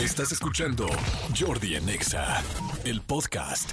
Estás escuchando Jordi en Exa, el podcast.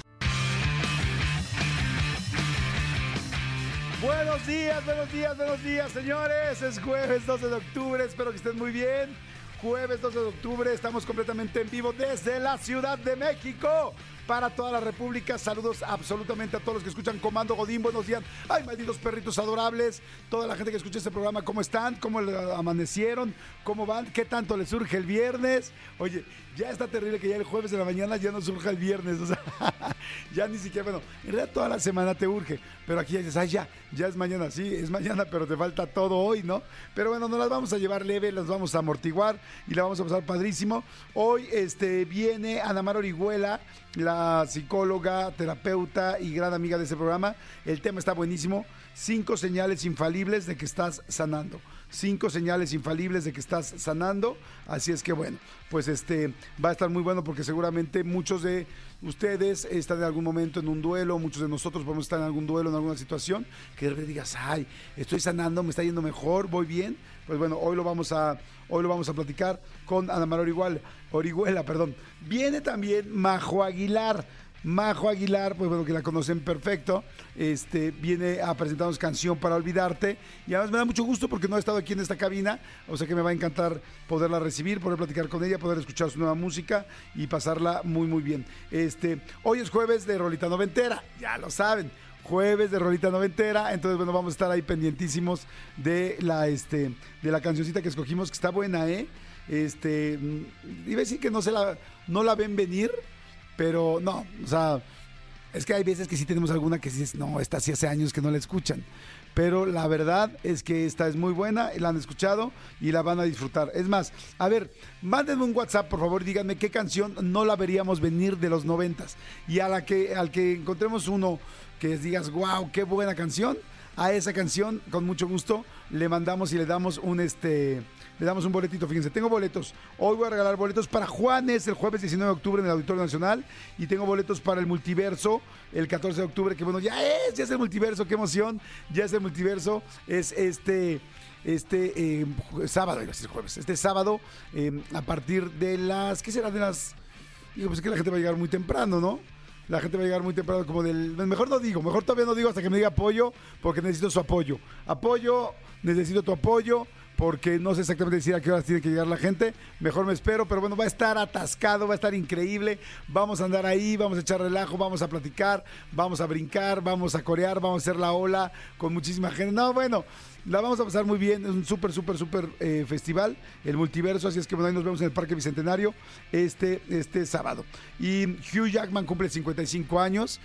Buenos días, buenos días, buenos días, señores. Es jueves 12 de octubre, espero que estén muy bien. Jueves 12 de octubre, estamos completamente en vivo desde la Ciudad de México. Para toda la República, saludos absolutamente a todos los que escuchan Comando Godín, buenos días. Ay, malditos perritos adorables. Toda la gente que escucha este programa, ¿cómo están? ¿Cómo amanecieron? ¿Cómo van? ¿Qué tanto les surge el viernes? Oye, ya está terrible que ya el jueves de la mañana ya no surja el viernes. O sea, ya ni siquiera, bueno, en realidad toda la semana te urge. Pero aquí ya dices, ay, ya, ya es mañana. Sí, es mañana, pero te falta todo hoy, ¿no? Pero bueno, no las vamos a llevar leve, las vamos a amortiguar y la vamos a pasar padrísimo. Hoy este, viene Ana Mar Orihuela, la psicóloga, terapeuta y gran amiga de este programa. El tema está buenísimo. Cinco señales infalibles de que estás sanando. Cinco señales infalibles de que estás sanando. Así es que bueno, pues este va a estar muy bueno porque seguramente muchos de ustedes están en algún momento en un duelo, muchos de nosotros podemos estar en algún duelo, en alguna situación, que de digas, ay, estoy sanando, me está yendo mejor, voy bien. Pues bueno, hoy lo vamos a, hoy lo vamos a platicar con Ana María Orihuela, Orihuela, perdón. Viene también Majo Aguilar. Majo Aguilar, pues bueno, que la conocen perfecto, este, viene a presentarnos canción para olvidarte. Y además me da mucho gusto porque no ha estado aquí en esta cabina, o sea que me va a encantar poderla recibir, poder platicar con ella, poder escuchar su nueva música y pasarla muy, muy bien. Este, hoy es jueves de Rolita Noventera, ya lo saben jueves de Rolita Noventera. Entonces, bueno, vamos a estar ahí pendientísimos de la, este, de la cancioncita que escogimos, que está buena, ¿eh? Este, mm, iba a decir que no se la, no la ven venir, pero no, o sea, es que hay veces que sí tenemos alguna que dices, no, esta sí hace años que no la escuchan. Pero la verdad es que esta es muy buena, la han escuchado y la van a disfrutar. Es más, a ver, mándenme un WhatsApp, por favor, díganme qué canción no la veríamos venir de los noventas. Y a la que, al que encontremos uno que digas, wow, qué buena canción, a esa canción, con mucho gusto, le mandamos y le damos un este le damos un boletito. Fíjense, tengo boletos. Hoy voy a regalar boletos para Juanes el jueves 19 de octubre en el Auditorio Nacional. Y tengo boletos para el multiverso el 14 de octubre, que bueno, ya es, ya es el multiverso, qué emoción. Ya es el multiverso. Es este este eh, sábado, iba a decir jueves, este sábado, eh, a partir de las, ¿qué será? De las, digo, pues es que la gente va a llegar muy temprano, ¿no? La gente va a llegar muy temprano, como del, mejor no digo, mejor todavía no digo hasta que me diga apoyo, porque necesito su apoyo. Apoyo, necesito tu apoyo porque no sé exactamente decir a qué horas tiene que llegar la gente. Mejor me espero, pero bueno, va a estar atascado, va a estar increíble. Vamos a andar ahí, vamos a echar relajo, vamos a platicar, vamos a brincar, vamos a corear, vamos a hacer la ola con muchísima gente. No, bueno, la vamos a pasar muy bien. Es un súper, súper, súper eh, festival, el multiverso. Así es que bueno, ahí nos vemos en el Parque Bicentenario este, este sábado. Y Hugh Jackman cumple 55 años.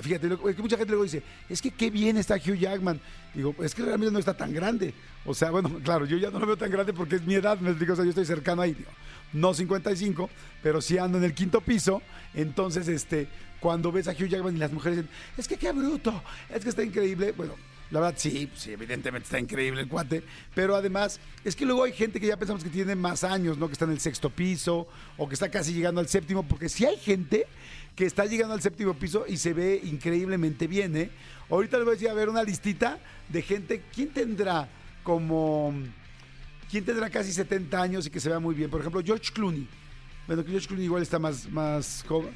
Fíjate, es que mucha gente luego dice, es que qué bien está Hugh Jackman. Digo, es que realmente no está tan grande. O sea, bueno, claro, yo ya no lo veo tan grande porque es mi edad, me explico, o sea, yo estoy cercano ahí. Digo, no 55, pero sí ando en el quinto piso. Entonces, este, cuando ves a Hugh Jackman y las mujeres dicen, es que qué bruto, es que está increíble. Bueno, la verdad, sí, sí, evidentemente está increíble el cuate. Pero además, es que luego hay gente que ya pensamos que tiene más años, ¿no? Que está en el sexto piso o que está casi llegando al séptimo, porque sí hay gente que está llegando al séptimo piso y se ve increíblemente bien, ¿eh? Ahorita les voy a decir, a ver, una listita de gente. ¿Quién tendrá como. ¿Quién tendrá casi 70 años y que se vea muy bien? Por ejemplo, George Clooney. Bueno, que George Clooney igual está más, más joven.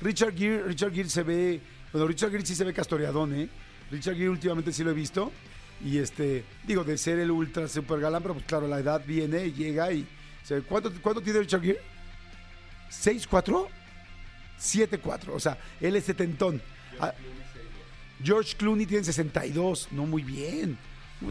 Richard Gere, Richard Gere se ve. Bueno, Richard Gere sí se ve castoreadón, ¿eh? Richard Gere últimamente sí lo he visto. Y este, digo, de ser el ultra super galán, pero pues claro, la edad viene y llega y. ¿Cuánto, ¿Cuánto tiene Richard Gere? ¿6'4"? 7'4". O sea, él es setentón. Ah, George Clooney tiene 62. No, muy bien.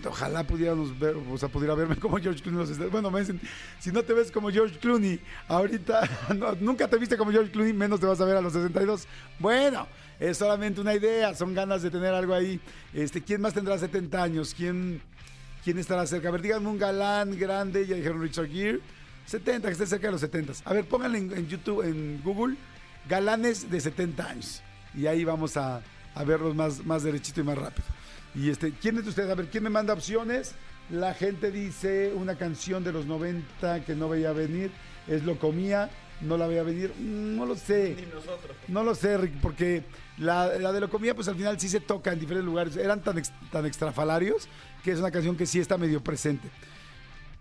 Ojalá pudiéramos ver, o sea, pudiera verme como George Clooney. Bueno, me dicen, si no te ves como George Clooney, ahorita nunca te viste como George Clooney, menos te vas a ver a los 62. Bueno, es solamente una idea, son ganas de tener algo ahí. Este, ¿Quién más tendrá 70 años? ¿Quién, quién estará cerca? A ver, díganme un galán grande, ya dijeron Richard Gere. 70, que esté cerca de los 70. A ver, pónganle en, YouTube, en Google, galanes de 70 años. Y ahí vamos a, a verlos más, más derechito y más rápido. Y este, ¿quién es de ustedes? A ver, ¿quién me manda opciones? La gente dice una canción de los 90 que no veía venir, es Lo Comía, no la veía venir, mm, no lo sé. Ni nosotros. No lo sé, Rick, porque la, de Lo Comía, pues al final sí se toca en diferentes lugares. Eran tan, tan extrafalarios que es una canción que sí está medio presente.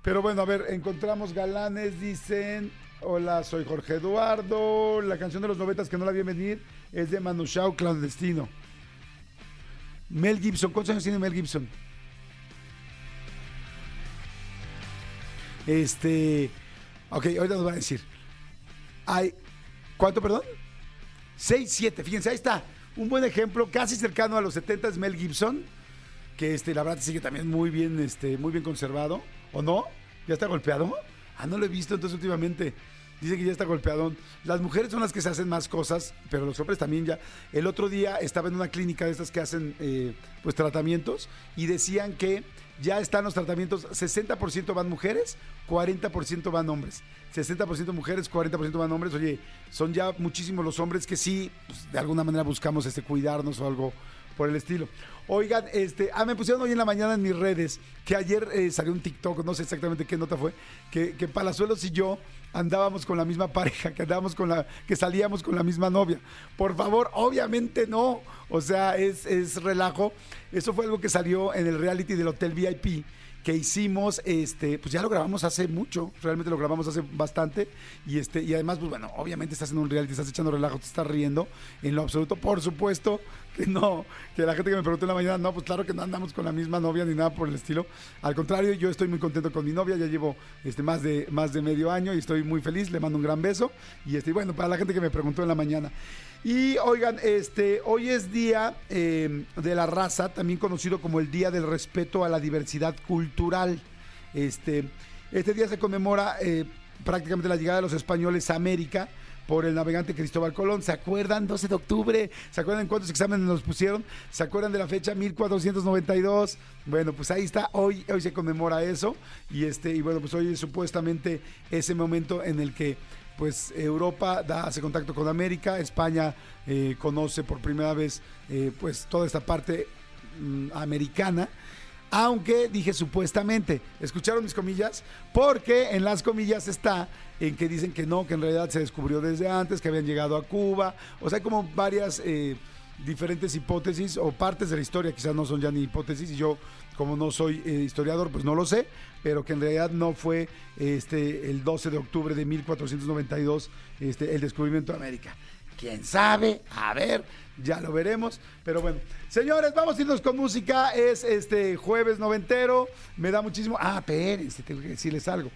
Pero bueno, a ver, encontramos galanes, dicen. Hola, soy Jorge Eduardo. La canción de los novetas que no la vi venir es de Manu Chao, Clandestino. Mel Gibson, ¿cuántos años tiene Mel Gibson? Este. Ok, ahorita nos va a decir. Hay. ¿Cuánto, perdón? 6, 7. Fíjense, ahí está. Un buen ejemplo, casi cercano a los 70 es Mel Gibson. Que este, la verdad sigue también muy bien, este, muy bien conservado. ¿O no? ¿Ya está golpeado? Ah, no lo he visto entonces últimamente. Dice que ya está golpeado. Las mujeres son las que se hacen más cosas, pero los hombres también ya. El otro día estaba en una clínica de estas que hacen eh, pues tratamientos y decían que ya están los tratamientos, 60% van mujeres, 40% van hombres. 60% mujeres, 40% van hombres. Oye, son ya muchísimos los hombres que sí, pues, de alguna manera buscamos este cuidarnos o algo por el estilo. Oigan, este, ah, me pusieron hoy en la mañana en mis redes que ayer eh, salió un TikTok, no sé exactamente qué nota fue, que, que Palazuelos y yo andábamos con la misma pareja, que andábamos con la, que salíamos con la misma novia. Por favor, obviamente no. O sea, es, es relajo. Eso fue algo que salió en el reality del Hotel VIP que hicimos, este, pues ya lo grabamos hace mucho, realmente lo grabamos hace bastante, y este, y además, pues bueno, obviamente estás en un reality, estás echando relajo, te estás riendo, en lo absoluto, por supuesto que no, que la gente que me preguntó en la mañana, no, pues claro que no andamos con la misma novia ni nada por el estilo, al contrario, yo estoy muy contento con mi novia, ya llevo este, más, de, más de medio año y estoy muy feliz, le mando un gran beso, y este, bueno, para la gente que me preguntó en la mañana. Y oigan, este, hoy es día eh, de la raza, también conocido como el Día del Respeto a la Diversidad Cultural. Este, este día se conmemora eh, prácticamente la llegada de los españoles a América por el navegante Cristóbal Colón. ¿Se acuerdan? 12 de octubre. ¿Se acuerdan cuántos exámenes nos pusieron? ¿Se acuerdan de la fecha 1492? Bueno, pues ahí está. Hoy, hoy se conmemora eso. Y este, y bueno, pues hoy es supuestamente ese momento en el que pues Europa da, hace contacto con América, España eh, conoce por primera vez eh, pues toda esta parte mm, americana. Aunque dije supuestamente, ¿escucharon mis comillas? Porque en las comillas está en que dicen que no, que en realidad se descubrió desde antes, que habían llegado a Cuba. O sea, hay como varias eh, diferentes hipótesis o partes de la historia, quizás no son ya ni hipótesis, y yo como no soy historiador, pues no lo sé, pero que en realidad no fue este, el 12 de octubre de 1492 este, el descubrimiento de América. ¿Quién sabe? A ver, ya lo veremos. Pero bueno, señores, vamos a irnos con música. Es este jueves noventero. Me da muchísimo. Ah, espérense, tengo que decirles algo.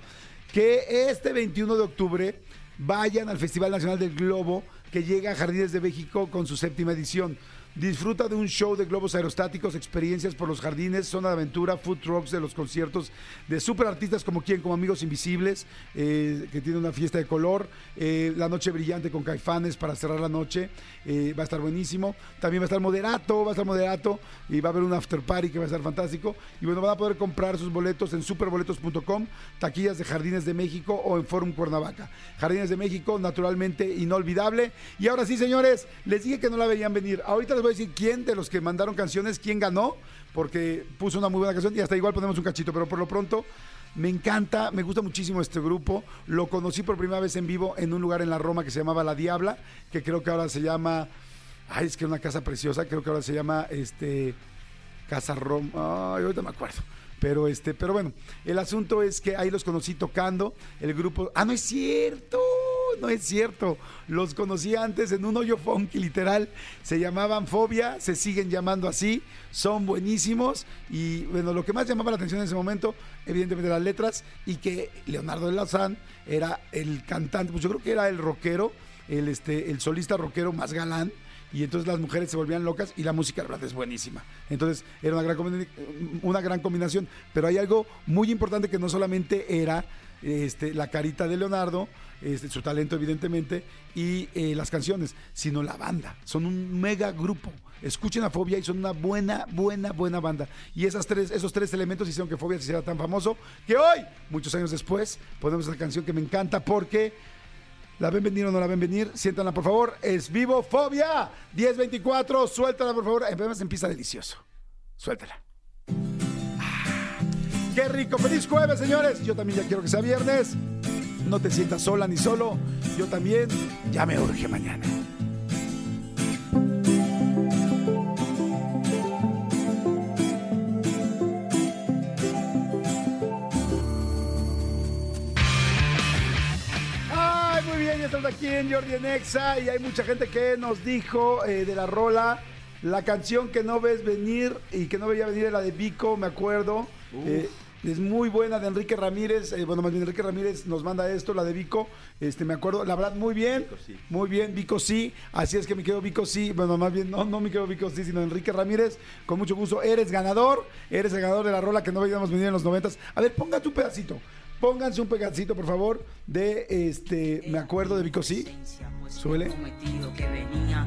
Que este 21 de octubre vayan al Festival Nacional del Globo que llega a Jardines de México con su séptima edición. Disfruta de un show de globos aerostáticos, experiencias por los jardines, zona de aventura, food trucks de los conciertos de super artistas como quien, como Amigos Invisibles, eh, que tiene una fiesta de color, eh, La Noche Brillante con Caifanes para cerrar la noche, eh, va a estar buenísimo. También va a estar Moderato, va a estar Moderato y va a haber un after party que va a estar fantástico. Y bueno, van a poder comprar sus boletos en superboletos.com, taquillas de Jardines de México o en Forum Cuernavaca. Jardines de México, naturalmente inolvidable. Y ahora sí, señores, les dije que no la veían venir. Ahorita voy a decir quién de los que mandaron canciones, quién ganó, porque puso una muy buena canción y hasta igual ponemos un cachito, pero por lo pronto me encanta, me gusta muchísimo este grupo. Lo conocí por primera vez en vivo en un lugar en la Roma que se llamaba La Diabla, que creo que ahora se llama, ay, es que es una casa preciosa, creo que ahora se llama este Casa Roma, ay, ahorita me acuerdo. Pero este, pero bueno, el asunto es que ahí los conocí tocando, el grupo, ah, no es cierto, no es cierto. Los conocí antes en un hoyo funky, literal. Se llamaban Fobia, se siguen llamando así. Son buenísimos. Y bueno, lo que más llamaba la atención en ese momento, evidentemente las letras, y que Leonardo de Lazán era el cantante, pues yo creo que era el rockero, el, este, el solista rockero más galán y entonces las mujeres se volvían locas y la música la verdad es buenísima. Entonces era una gran, una gran combinación, pero hay algo muy importante que no solamente era este, la carita de Leonardo, este, su talento evidentemente, y eh, las canciones, sino la banda. Son un mega grupo. Escuchen a Fobia y son una buena, buena, buena banda. Y esas tres, esos tres elementos hicieron que Fobia se hiciera tan famoso que hoy, muchos años después, ponemos esa canción que me encanta porque ¿La ven venir o no la ven venir? Siéntanla, por favor. Es Vivo Fobia 1024. Suéltala, por favor. Además empieza delicioso. Suéltala. ¡Qué rico! ¡Feliz jueves, señores! Yo también ya quiero que sea viernes. No te sientas sola ni solo. Yo también. Ya me urge mañana. muy bien, ya estamos aquí en Jordi en Exa y hay mucha gente que nos dijo eh, de la rola, la canción que no ves venir y que no veía venir era la de Vico, me acuerdo. Eh, es muy buena de Enrique Ramírez. eh, bueno, más bien Enrique Ramírez nos manda esto, la de Vico. Este, me acuerdo, la verdad, muy bien. Muy bien, Vico sí. Así es que me quedo Vico sí. Bueno, más bien, no, no me quedo Vico sí, sino Enrique Ramírez. Con mucho gusto. Eres ganador. Eres el ganador de la rola que no veíamos venir en los noventas. A ver, póngate un pedacito. Pónganse un pedacito, por favor, de este. Me acuerdo de Vico sí. Súbele. Prometido que venía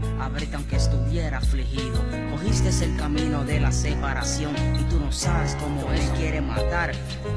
aunque estuviera afligido. Cogiste el camino de la separación y tú no sabes cómo él quiere matar.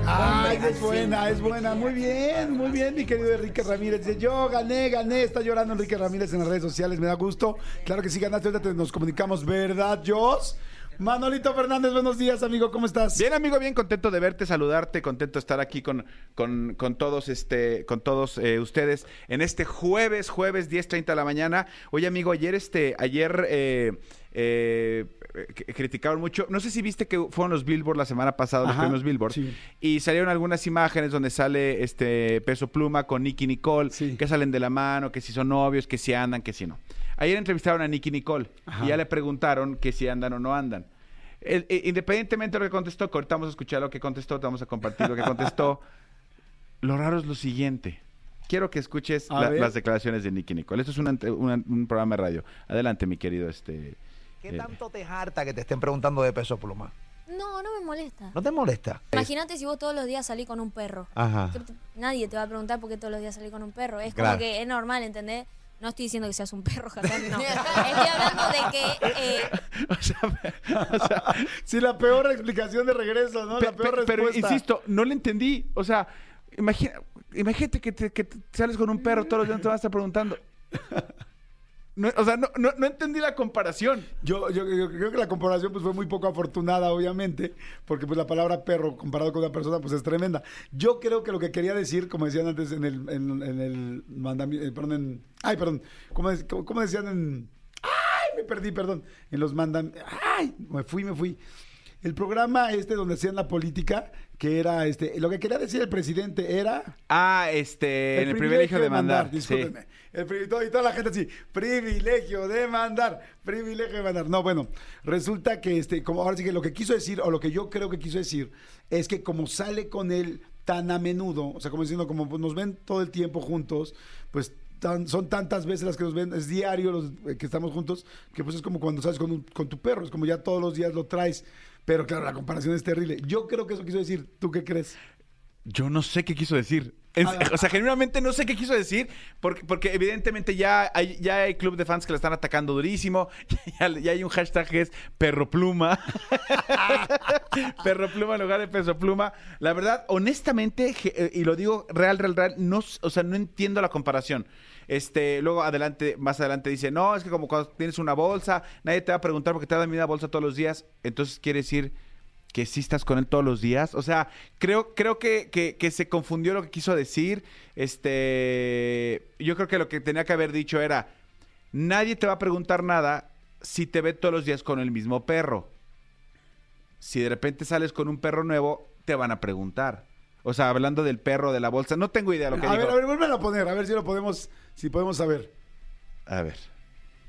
Ay, es buena, es buena. Muy bien, muy bien, mi querido Enrique Ramírez. Dice, yo gané, gané. Está llorando Enrique Ramírez en las redes sociales. Me da gusto. Claro que sí ganaste. Ahorita nos comunicamos, ¿verdad, Jos? Manolito Fernández, buenos días, amigo. ¿Cómo estás? Bien, amigo, bien contento de verte, saludarte, contento de estar aquí con, con, con todos, este, con todos eh, ustedes en este jueves, jueves 10.30 de la mañana. Oye, amigo, ayer, este, ayer eh, eh, criticaron mucho. No sé si viste que fueron los Billboard la semana pasada, los premios Billboard, sí. y salieron algunas imágenes donde sale este Peso Pluma con Nicky Nicole, Sí. que salen de la mano, que si son novios, que si andan, que si no. Ayer entrevistaron a Nicky Nicole Ajá. y ya le preguntaron que si andan o no andan. El- eh, independientemente de lo que contestó, que ahorita vamos a escuchar lo que contestó, te vamos a compartir lo que contestó. lo raro es lo siguiente. Quiero que escuches la- las declaraciones de Nicky Nicole. Esto es una ante- una- un programa de radio. Adelante, mi querido. Este, ¿Qué Eh. tanto te harta que te estén preguntando de peso pluma? No, no me molesta. ¿No te molesta? Imagínate si vos todos los días salís con un perro. Ajá. Nadie te va a preguntar por qué todos los días salís con un perro. Es Claro. como que es normal, ¿entendés? No estoy diciendo que seas un perro, Hassan, no. Estoy hablando de que eh, o sea, o sea, Sí, la peor explicación de regreso, ¿no? pe- la peor pe- pero respuesta. insisto, no le entendí. O sea, imagina, imagínate que, te, que te sales con un perro todos los días, no te van a estar preguntando. No, o sea, no, no, no entendí la comparación. Yo, yo, yo creo que la comparación pues, fue muy poco afortunada, obviamente, porque pues la palabra perro comparado con una persona pues es tremenda. Yo creo que lo que quería decir, como decían antes en el, en, en el mandamiento, perdón, en, ay, perdón, como, como- como decían en, ay, me perdí, perdón, en los mandamientos, ay, me fui, me fui. El programa este donde hacían la política, que era, este, lo que quería decir el presidente era... Ah, este, en el privilegio de mandar. sí. discúlpenme. El pri- y todo- y toda la gente así, privilegio de mandar, privilegio de mandar. No, bueno, resulta que este, como ahora sí que lo que quiso decir, o lo que yo creo que quiso decir, es que como sale con él tan a menudo, o sea, como diciendo, como nos ven todo el tiempo juntos, pues tan- son tantas veces las que nos ven, es diario los eh, que estamos juntos, que pues es como cuando sales con, un- con tu perro, es como ya todos los días lo traes. Pero claro, la comparación es terrible. Yo creo que eso quiso decir. ¿Tú qué crees? Yo no sé qué quiso decir. En- Ah. o sea, genuinamente no sé qué quiso decir, porque, porque evidentemente ya hay, ya hay club de fans que la están atacando durísimo, ya, ya hay un hashtag que es perro pluma, perro pluma en lugar de peso pluma. La verdad, honestamente, eh, y lo digo real, real, real, no, o sea, no entiendo la comparación. Este, luego adelante, más adelante dice, no, es que como cuando tienes una bolsa, nadie te va a preguntar porque te da la misma bolsa todos los días, entonces quiere decir que sí estás con él todos los días. O sea, creo, creo que, que- que se confundió lo que quiso decir. Este, yo creo que lo que tenía que haber dicho era, nadie te va a preguntar nada si te ve todos los días con el mismo perro. Si de repente sales con un perro nuevo, te van a preguntar. O sea, hablando del perro, de la bolsa, no tengo idea lo que a dijo. ver, a ver, vuelven a poner, a ver si lo podemos, si podemos saber. A ver.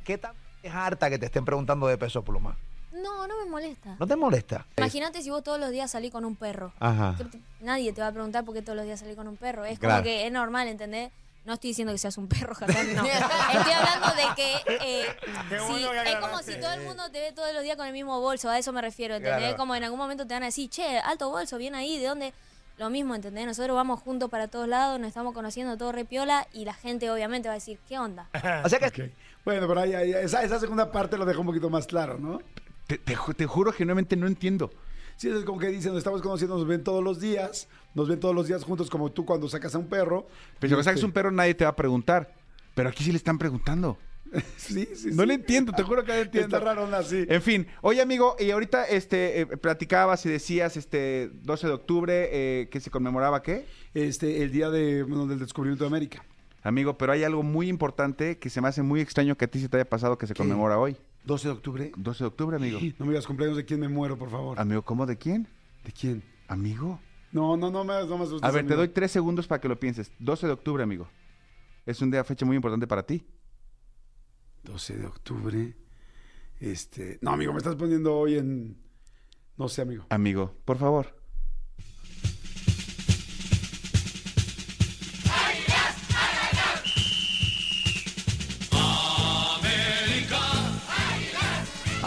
¿Qué tanto te harta que te estén preguntando de peso pluma? no, no me molesta. ¿No te molesta? Imagínate si vos todos los días salís con un perro. Ajá. Que te- Nadie te va a preguntar por qué todos los días salís con un perro. Es Claro. como que es normal, ¿entendés? No estoy diciendo que seas un perro, Hassan, no. Estoy hablando de que eh, es como si todo el mundo te ve todos los días con el mismo bolso, a eso me refiero, ¿entendés? Claro. Como en algún momento te van a decir, che, alto bolso, bien ahí, ¿de dónde? Lo mismo, ¿entendés? Nosotros vamos juntos para todos lados, nos estamos conociendo todo repiola y la gente obviamente va a decir, ¿qué onda? O sea que. Bueno, pero ahí, ahí- esa, esa segunda parte lo dejó un poquito más claro, ¿no? Te, te ju- te juro, genuinamente no entiendo. Sí, es como que dicen, nos estamos conociendo, nos ven todos los días, nos ven todos los días juntos, como tú cuando sacas a un perro. Pero si sacas este, un perro, nadie te va a preguntar. Pero aquí sí le están preguntando. Sí, sí, No sí. le entiendo, te juro que no entiendo. Está raro así. En fin, oye amigo, y ahorita este eh, platicabas y decías este 12 de octubre eh, que se conmemoraba qué? Este, el día de, bueno, del descubrimiento de América. Amigo, pero hay algo muy importante que se me hace muy extraño que a ti se te haya pasado que se conmemora hoy. 12 de octubre. 12 de octubre, amigo. No me digas cumpleaños de quién me muero, por favor. Amigo, ¿cómo de quién? ¿De quién? Amigo. No, no, no me, no me asustes, A ver, te doy tres segundos para que lo pienses. 12 de octubre, amigo. es un día, fecha muy importante para ti. 12 de octubre. Este. No, amigo, me estás poniendo hoy en. No sé, amigo. Amigo, por favor.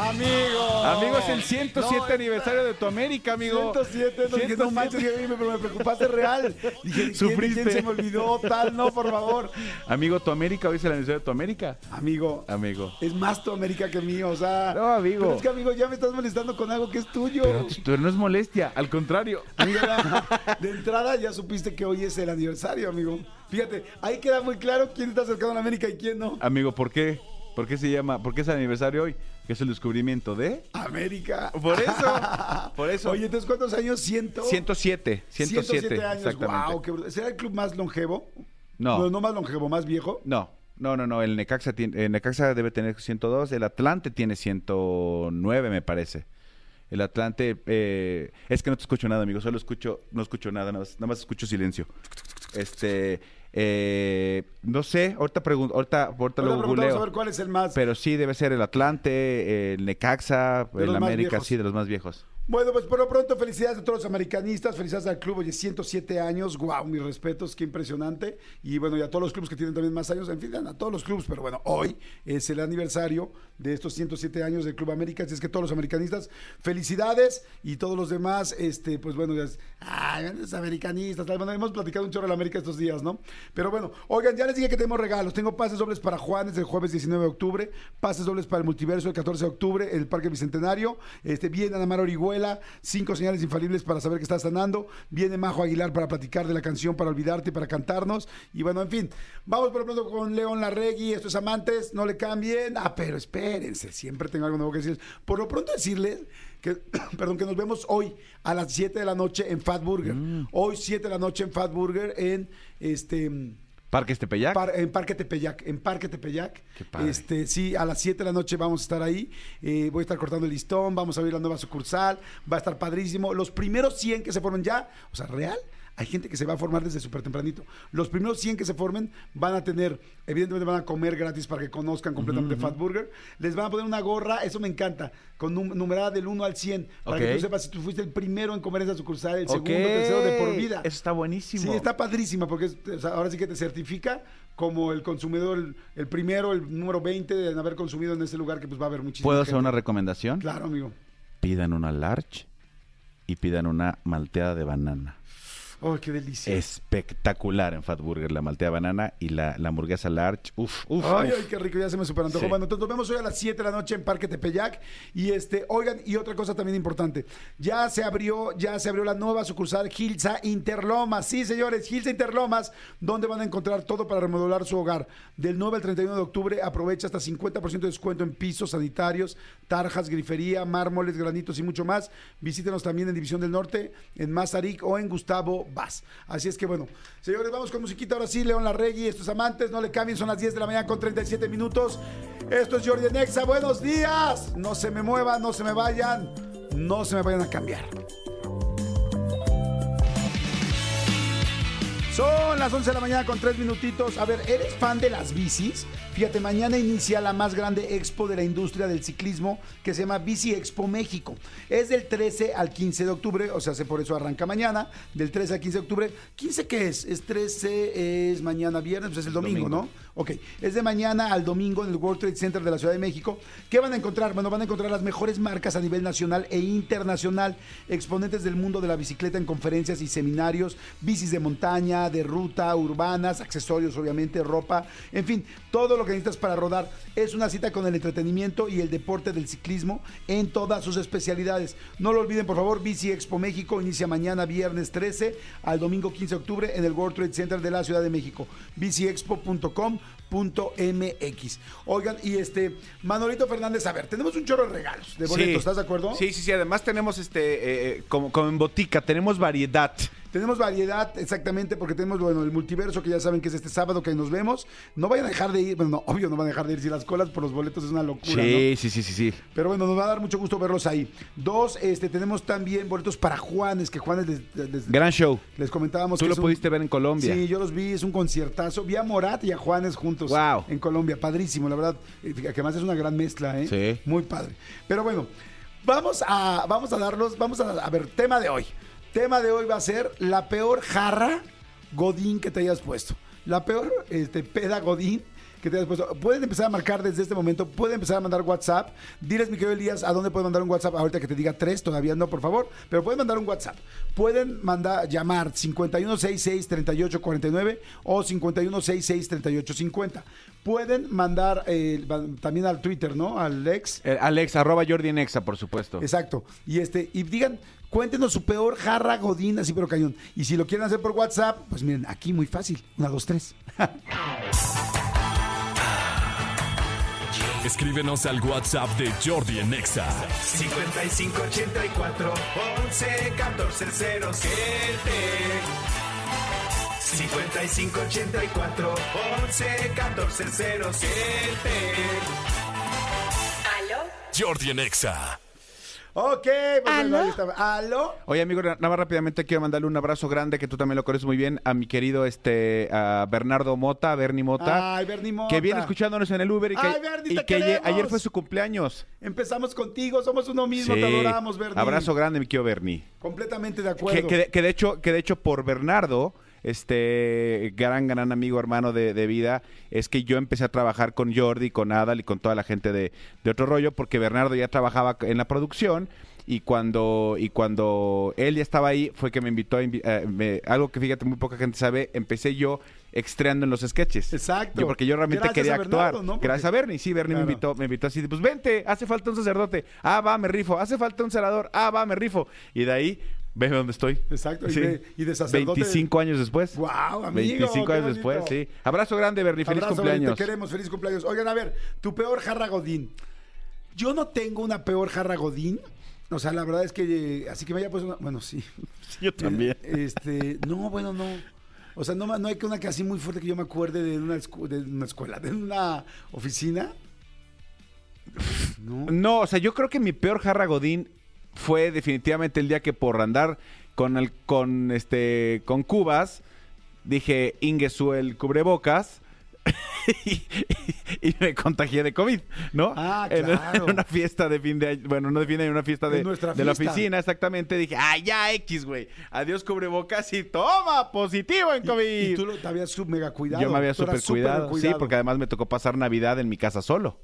Amigo. Amigo, es el 107 No, aniversario de tu América, amigo. 107, no dije, no 107. manches, pero me preocupaste real. Dije, ¿quién- Sufriste. ¿quién se me olvidó? Tal, no, por favor. Amigo, tu América, hoy es el aniversario de tu América. Amigo, Amigo. es más tu América que mío, o sea. No, amigo. Pero es que, amigo, ya me estás molestando con algo que es tuyo. Pero, pero no es molestia, al contrario. Amigo, de entrada ya supiste que hoy es el aniversario, amigo. Fíjate, ahí queda muy claro quién está cercano a la América y quién no. Amigo, ¿por qué? ¿Por qué se llama? ¿Por qué es el aniversario hoy? Que es el descubrimiento de. América. Por eso. Por eso. Oye, entonces, ¿cuántos años? Ciento... 107. 107. años. Exactamente. Wow, qué. ¿Será el club más longevo? No. no. No más longevo, más viejo. No, no, no, no. El Necaxa, tiene, el Necaxa debe tener 102. El Atlante tiene 109, me parece. El Atlante. eh, es que no te escucho nada, amigo. Solo escucho. No escucho nada, nada más, nada más escucho silencio. Este. Eh, no sé. Ahorita pregunto. Ahorita, ahorita lo preguntamos a ver googleo. cuál es el más. Pero sí, debe ser el Atlante, el Necaxa, el América, viejos. sí, de los más viejos. Bueno, pues por lo pronto, felicidades a todos los americanistas, felicidades al club, oye, 107 años, guau, mis respetos, qué impresionante. Y bueno, y a todos los clubes que tienen también más años, en fin, a todos los clubes, pero bueno, hoy es el aniversario de estos 107 años del Club América, así es que todos los americanistas, felicidades y todos los demás, este, pues bueno, ya es, ay, los americanistas, bueno, hemos platicado un chorro de la América estos días, ¿no? Pero bueno, oigan, ya les dije que tenemos regalos, tengo pases dobles para Juanes el jueves 19 de octubre, pases dobles para el multiverso el 14 de octubre, el Parque Bicentenario, este, viene Ana Mara Orihuela, cinco señales infalibles para saber que estás sanando, viene Majo Aguilar para platicar de la canción, para olvidarte, para cantarnos, y bueno, en fin, vamos por lo pronto con León Larregui, estos amantes, no le cambien, ah, pero espérense, siempre tengo algo nuevo que decir, por lo pronto decirles que, perdón, que nos vemos hoy a las 7 de la noche en Fat Burger, hoy 7 de la noche en Fat Burger en, este... Parques Tepeyac. Par- en Parque Tepeyac, en Parque Tepeyac. Qué padre. Este, sí, a las 7 de la noche vamos a estar ahí. Eh, voy a estar cortando el listón, vamos a ver la nueva sucursal, va a estar padrísimo. Los primeros 100 que se formen ya, o sea, real, hay gente que se va a formar desde súper tempranito. Los primeros 100 que se formen van a tener, evidentemente van a comer gratis para que conozcan completamente Fat Burger. Les van a poner una gorra, eso me encanta, con num- numerada del 1 al 100, para que tú sepas si tú fuiste el primero en comer esa sucursal, el Ok. segundo, tercero de por vida. Eso está buenísimo. Sí, está padrísima porque es- o sea, ahora sí que te certifica como el consumidor, el, el primero, el número 20 de haber consumido en ese lugar que pues va a haber muchísimo. ¿Puedo hacer una recomendación? Claro, amigo. Pidan una large y pidan una malteada de banana. Oh, qué delicia. Espectacular en Fat Burger, la malteada de banana y la, la hamburguesa large. Uf, uf, Ay, uf. ay, qué rico, ya se me super antojó. Sí. Bueno, entonces nos vemos hoy a las 7 de la noche en Parque Tepeyac. Y este, oigan, y otra cosa también importante. Ya se abrió, ya se abrió la nueva sucursal Gilsa Interlomas. Sí, señores, Gilsa Interlomas, donde van a encontrar todo para remodelar su hogar. Del 9 al 31 de octubre, aprovecha hasta 50% de descuento en pisos sanitarios, tarjas, grifería, mármoles, granitos y mucho más. Visítenos también en División del Norte, en Mazarik o en Gustavo Así es que bueno, señores, vamos con musiquita ahora sí, León Larregui, estos amantes, no le cambien, son las 10 de la mañana con 37 minutos. Esto es Jordi Nexa, buenos días. No se me muevan, no se me vayan, no se me vayan a cambiar. Son las 11 de la mañana con 3 minutitos. A ver, ¿eres fan de las bicis? Fíjate, mañana inicia la más grande expo de la industria del ciclismo que se llama Bici Expo México. Es del 13 al 15 de octubre, o sea, se- por eso arranca mañana, del 13 al 15 de octubre. ¿15 qué es? Es 13, es mañana viernes, pues es el domingo, Domingo. ¿no? Ok, es de mañana al domingo en el World Trade Center de la Ciudad de México. ¿Qué van a encontrar? Bueno, van a encontrar las mejores marcas a nivel nacional e internacional, exponentes del mundo de la bicicleta en conferencias y seminarios, bicis de montaña, de ruta, urbanas, accesorios, obviamente, ropa, en fin, todo lo que necesitas para rodar. Es una cita con el entretenimiento y el deporte del ciclismo en todas sus especialidades. No lo olviden, por favor, Bici Expo México inicia mañana viernes 13 al domingo 15 de octubre en el World Trade Center de la Ciudad de México. biciexpo.com.mx. Oigan, y este, Manolito Fernández, a ver, tenemos un chorro de regalos, de boletos, Sí. ¿estás de acuerdo? Sí, sí, sí. Además tenemos este, eh, como, como en botica, tenemos variedad. Tenemos variedad, exactamente, porque tenemos, bueno, el multiverso, que ya saben que es este sábado que nos vemos. No vayan a dejar de ir, bueno, no, obvio no van a dejar de ir si las colas por los boletos es una locura, ¿no? Sí, sí, sí, sí, sí. Pero bueno, nos va a dar mucho gusto verlos ahí. Dos, este, tenemos también boletos para Juanes, que Juanes les, les- Gran show. les comentábamos Tú que lo es un- pudiste ver en Colombia. Sí, yo los vi, es un conciertazo. Vi a Morat y a Juanes juntos Wow. en Colombia. Padrísimo, la verdad. Eh, Que además es una gran mezcla, ¿eh? Sí. Muy padre. Pero bueno, vamos a, vamos a darlos, vamos a, a ver, tema de hoy. Tema de hoy va a ser la peor jarra Godín que te hayas puesto. La peor este, peda Godín que te hayas puesto. Pueden empezar a marcar desde este momento, pueden empezar a mandar WhatsApp. Diles, mi querido Elías, a dónde pueden mandar un WhatsApp. Ahorita que te diga tres, todavía no, por favor. Pero pueden mandar un WhatsApp. Pueden mandar, llamar 5166-3849 o 5166-3850. Pueden mandar eh, también al Twitter, ¿no? Al ex. Eh, Alex, arroba Jordi en Exa, por supuesto. Exacto. Y este, y digan, cuéntenos su peor jarra godín, así pero cañón. Y si lo quieren hacer por WhatsApp, pues miren, aquí muy fácil. Una, dos, tres. Escríbenos al WhatsApp de Jordi en Exa. 5584 11 14 07 5584 11 14 07 Jordi en Exa. Ok, pues ahí está. ¿Aló? Oye, amigo, na- nada más rápidamente quiero mandarle un abrazo grande, que tú también lo conoces muy bien, a mi querido este a Bernardo Mota, Bernie Mota. Ay, Bernie Mota. Que viene escuchándonos en el Uber y que, Ay, Bernie, y te que ayer, queremos. ayer fue su cumpleaños. Empezamos contigo, somos uno mismo, Sí. te adoramos, Bernie. Abrazo grande, mi querido Bernie. Completamente de Que, acuerdo. que de, que de hecho, que de hecho por Bernardo, este gran, gran amigo, hermano de, de vida, es que yo empecé a trabajar con Jordi, con Adal y con toda la gente de, de otro rollo, porque Bernardo ya trabajaba en la producción y cuando y cuando él ya estaba ahí fue que me invitó a invi- eh, me- algo que fíjate muy poca gente sabe empecé yo estreando en los sketches Exacto. Yo- porque yo realmente Gracias quería Bernardo, actuar ¿no? Porque- gracias a Bernie sí Bernie Claro. me invitó me invitó así pues vente hace falta un sacerdote ah va me rifo hace falta un celador ah va me rifo y de ahí ve dónde estoy Exacto, y de- y de sacerdote- 25 años después Guau, amigo, 25 qué años después sí abrazo grande Bernie feliz Abrazo, cumpleaños Te queremos, feliz cumpleaños. Oigan, a ver, tu peor jarra godín. Yo no tengo una peor jarra godín. O sea, la verdad es que eh, así que me haya puesto una... Bueno, sí. yo también Eh, Este, no, bueno, no. O sea, no, no hay que una que así muy fuerte que yo me acuerde de una, escu- de una escuela, de una oficina. No. No, o sea, yo creo que mi peor jarra Godín fue definitivamente el día que por andar con el con este con cubas dije Ingesu el cubrebocas y, y me contagié de COVID, ¿no? Ah, claro. En, una fiesta de fin de año, bueno, no de fin de año, una fiesta de, de la oficina, exactamente. Dije, ay, ya X, güey. Adiós cubrebocas y toma, positivo en COVID. Y, y tú lo, te habías sub mega cuidado. Yo me había Tú eras super cuidado, sí, porque además me tocó pasar Navidad en mi casa solo.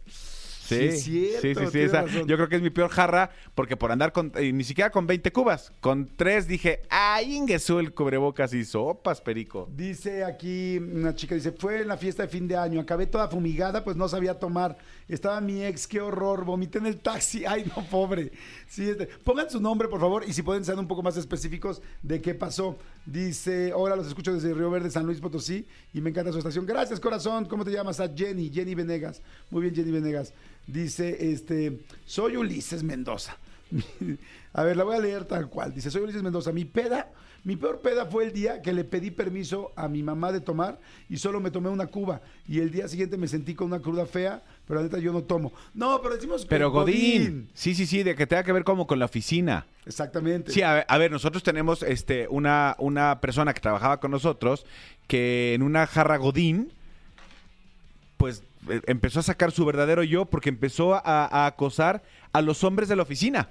Sí, Sí, es cierto, sí, esa- yo creo que es mi peor jarra porque por andar con, eh, ni siquiera con 20 cubas, con tres dije, ay, Ingesu el cubrebocas y sopas, perico. Dice aquí una chica, dice, fue en la fiesta de fin de año, acabé toda fumigada, pues no sabía tomar. Estaba mi ex, qué horror, vomité en el taxi. Ay, no, pobre. Este, pongan su nombre, por favor, y si pueden ser un poco más específicos de qué pasó. Dice, ahora los escucho desde Río Verde, San Luis Potosí, y me encanta su estación. Gracias, corazón. ¿Cómo te llamas? A Jenny, Jenny Venegas. Muy bien, Jenny Venegas. Dice, este, soy Ulises Mendoza. A ver, la voy a leer tal cual. Dice, soy Ulises Mendoza. Mi peda, mi peor peda fue el día que le pedí permiso a mi mamá de tomar y solo me tomé una cuba. Y el día siguiente me sentí con una cruda fea, pero la neta yo no tomo. No, pero decimos Pero que Godín, sí, sí, sí, de que tenga que ver como con la oficina. Exactamente. Sí, a ver, a ver, nosotros tenemos este una, una persona que trabajaba con nosotros que en una jarra Godín, pues eh, empezó a sacar su verdadero yo porque empezó a, a acosar a los hombres de la oficina.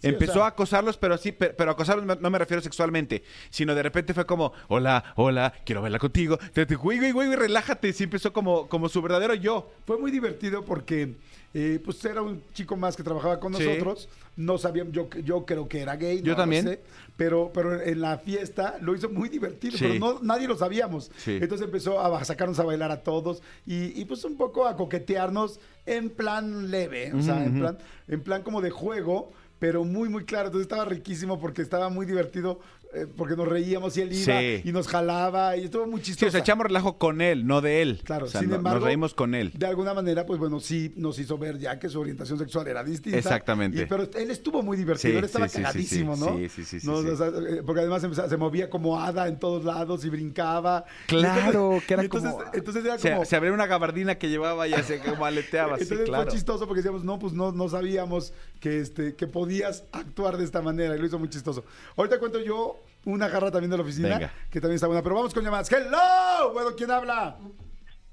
Sí, empezó o sea- a acosarlos, pero así, pero, pero acosarlos no me refiero sexualmente, sino de repente fue como, hola, hola, quiero verla contigo, te, güey, güey, güey, relájate, sí empezó como, como su verdadero yo. Fue muy divertido porque eh, pues era un chico más que trabajaba con Sí. nosotros. No sabíamos, yo, yo creo que era gay. Yo no lo también. sé, pero, pero en la fiesta lo hizo muy divertido, Sí. pero no, nadie lo sabíamos. Entonces empezó a sacarnos a bailar a todos y, y, pues un poco a coquetearnos en plan leve, o sea, en, plan, en plan como de juego, pero muy, muy claro. Entonces estaba riquísimo porque estaba muy divertido eh, porque nos reíamos y él iba Sí. y nos jalaba y estuvo muy Sí, chistoso. o sea, echamos relajo con él, no de él. Claro, O sea, sin no- embargo, nos reímos con él. De alguna manera, pues bueno, sí nos hizo ver ya que su orientación sexual era distinta. Exactamente. Y- pero él estuvo muy divertido, Sí, él estaba sí, sí, sí, cagadísimo, sí. ¿no? Sí, sí, sí, sí, No, sí. o sea, eh, porque además se, se movía como hada en todos lados y brincaba. Claro, que era y entonces, como... Entonces era se, como... se abría una gabardina que llevaba y así como aleteaba, sí, Entonces claro. fue chistoso porque decíamos, no, pues no, no sabíamos que, este, que podías actuar de esta manera y lo hizo muy chistoso. Ahorita cuento yo una jarra también de la oficina, Venga. que también está buena, pero vamos con llamadas. ¡Hello! Bueno, ¿quién habla?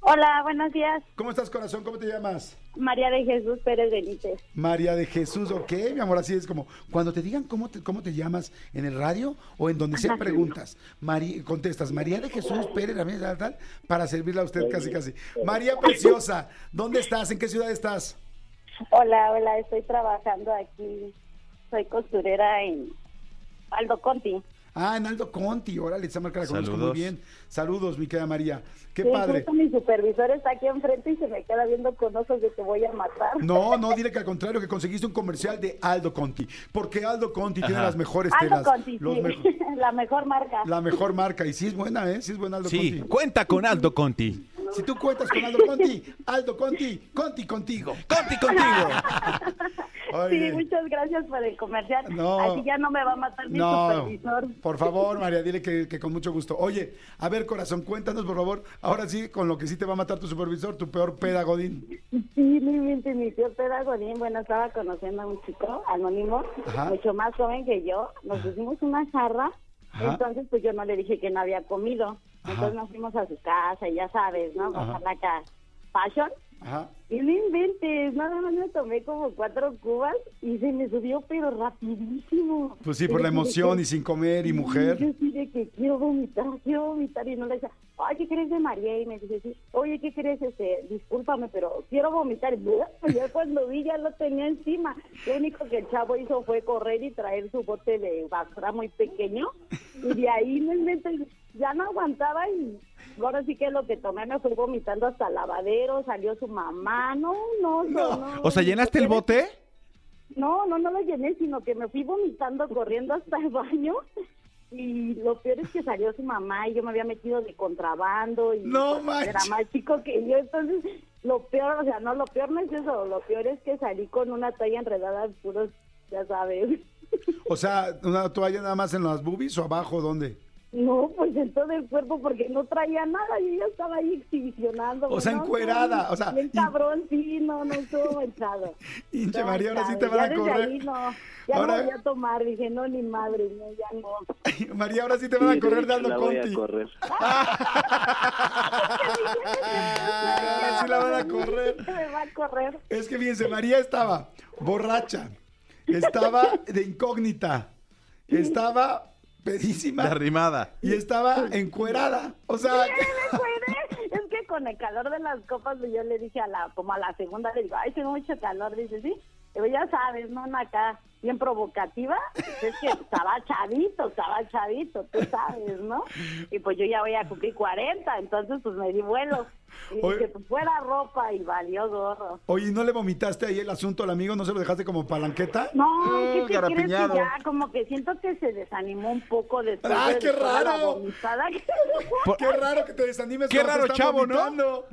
Hola, buenos días. ¿Cómo estás, corazón? ¿Cómo te llamas? María de Jesús Pérez Benítez. María de Jesús, ok, mi amor, así es como cuando te digan cómo te, cómo te llamas en el radio o en donde sea preguntas, María, contestas María de Jesús Pérez tal, tal, para servirle a usted casi, casi. María Preciosa, ¿dónde estás? ¿En qué ciudad estás? Hola, hola, estoy trabajando aquí. Soy costurera en Aldo Conti. Ah, en Aldo Conti, órale, esa marca la conozco muy Saludos. bien. Saludos, mi querida María. Qué Sí, padre. justo mi supervisor está aquí enfrente y se me queda viendo con ojos de que voy a matar. No, no, dile que al contrario, que conseguiste un comercial de Aldo Conti. Porque Aldo Conti tiene las mejores Aldo telas. Conti, los sí. mejo- la mejor marca. la mejor marca. Y sí es buena, ¿eh? Sí es buena Aldo Sí, Conti. cuenta con Aldo Conti. Si tú cuentas con Aldo Conti, Aldo Conti, Conti contigo. Conti contigo. Oye, Sí, muchas gracias por el comercial. No. Así ya no me va a matar mi no, supervisor. por favor, María, dile que, que con mucho gusto. Oye, a ver, corazón, cuéntanos, por favor, ahora sí, con lo que sí te va a matar tu supervisor, tu peor peda, Godín. Sí, mi mi tío Pedagogín, bueno, estaba conociendo a un chico anónimo, Ajá. mucho más joven que yo, nos pusimos una jarra, Ajá. entonces pues yo no le dije que no había comido, entonces nos fuimos a su casa y ya sabes, ¿no? Bajar acá, fashion, Ajá. y no inventes, nada más me tomé como cuatro cubas y se me subió pero rapidísimo. Pues sí, por la emoción y sin comer y mujer. Yo sí de que quiero vomitar, quiero vomitar y no le decía, ay, ¿qué crees de María? Y me dice, sí, oye, ¿qué crees? Este, discúlpame, pero quiero vomitar. Y pues ya cuando vi ya lo tenía encima. Lo único que el chavo hizo fue correr y traer su bote de basura muy pequeño. Y de ahí no inventes, ya no aguantaba y ahora sí que lo que tomé me fui vomitando hasta el lavadero, salió su mamá, no, no, no. no O sea, ¿llenaste el bote? no, no, no lo llené, sino que me fui vomitando corriendo hasta el baño. Y lo peor es que salió su mamá y yo me había metido de contrabando y No pues, era más chico que yo. Entonces, lo peor, o sea, no, lo peor no es eso. Lo peor es que salí con una toalla enredada de puros, ya sabes. O sea, una toalla nada más en las boobies o abajo, ¿dónde? No, pues en todo el cuerpo porque no traía nada. Yo ya estaba ahí exhibicionando. O sea, no, encuerada, o sea, Bien y- cabrón, sí, no, no estuvo manchado. Hinche No, María, ahora sí te van a correr. ahí no, ya Ahora- no voy a tomar. Dije, no, ni madre, no, ya no. María, ahora sí te van a correr la voy a Conti. correr. Ahora sí la van a correr. Me va a correr. Es que fíjense, María estaba borracha, estaba de incógnita, estaba pedísima La arrimada. y estaba encuerada. O sea, Me cuidé. Es que con el calor de las copas, pues, yo le dije a la, como a la segunda, le digo, ay, tengo mucho calor. Dice, sí. Digo, ya sabes, ¿no? Una acá bien provocativa. Pues es que estaba chavito, estaba chavito, tú sabes, ¿no? Y pues yo ya voy a cumplir 40, entonces pues me di vuelo. Y Oye. dije, pues fuera ropa y valió gorro. oye, ¿no le vomitaste ahí el asunto al amigo? ¿No se lo dejaste como palanqueta? No, ¿qué te crees que ya? Como que siento que se desanimó un poco después ¡Ay, de qué toda la raro! vomitada que- Por- Qué raro que te desanimes. Qué cuando te raro están chavo, ¿no? vomitando.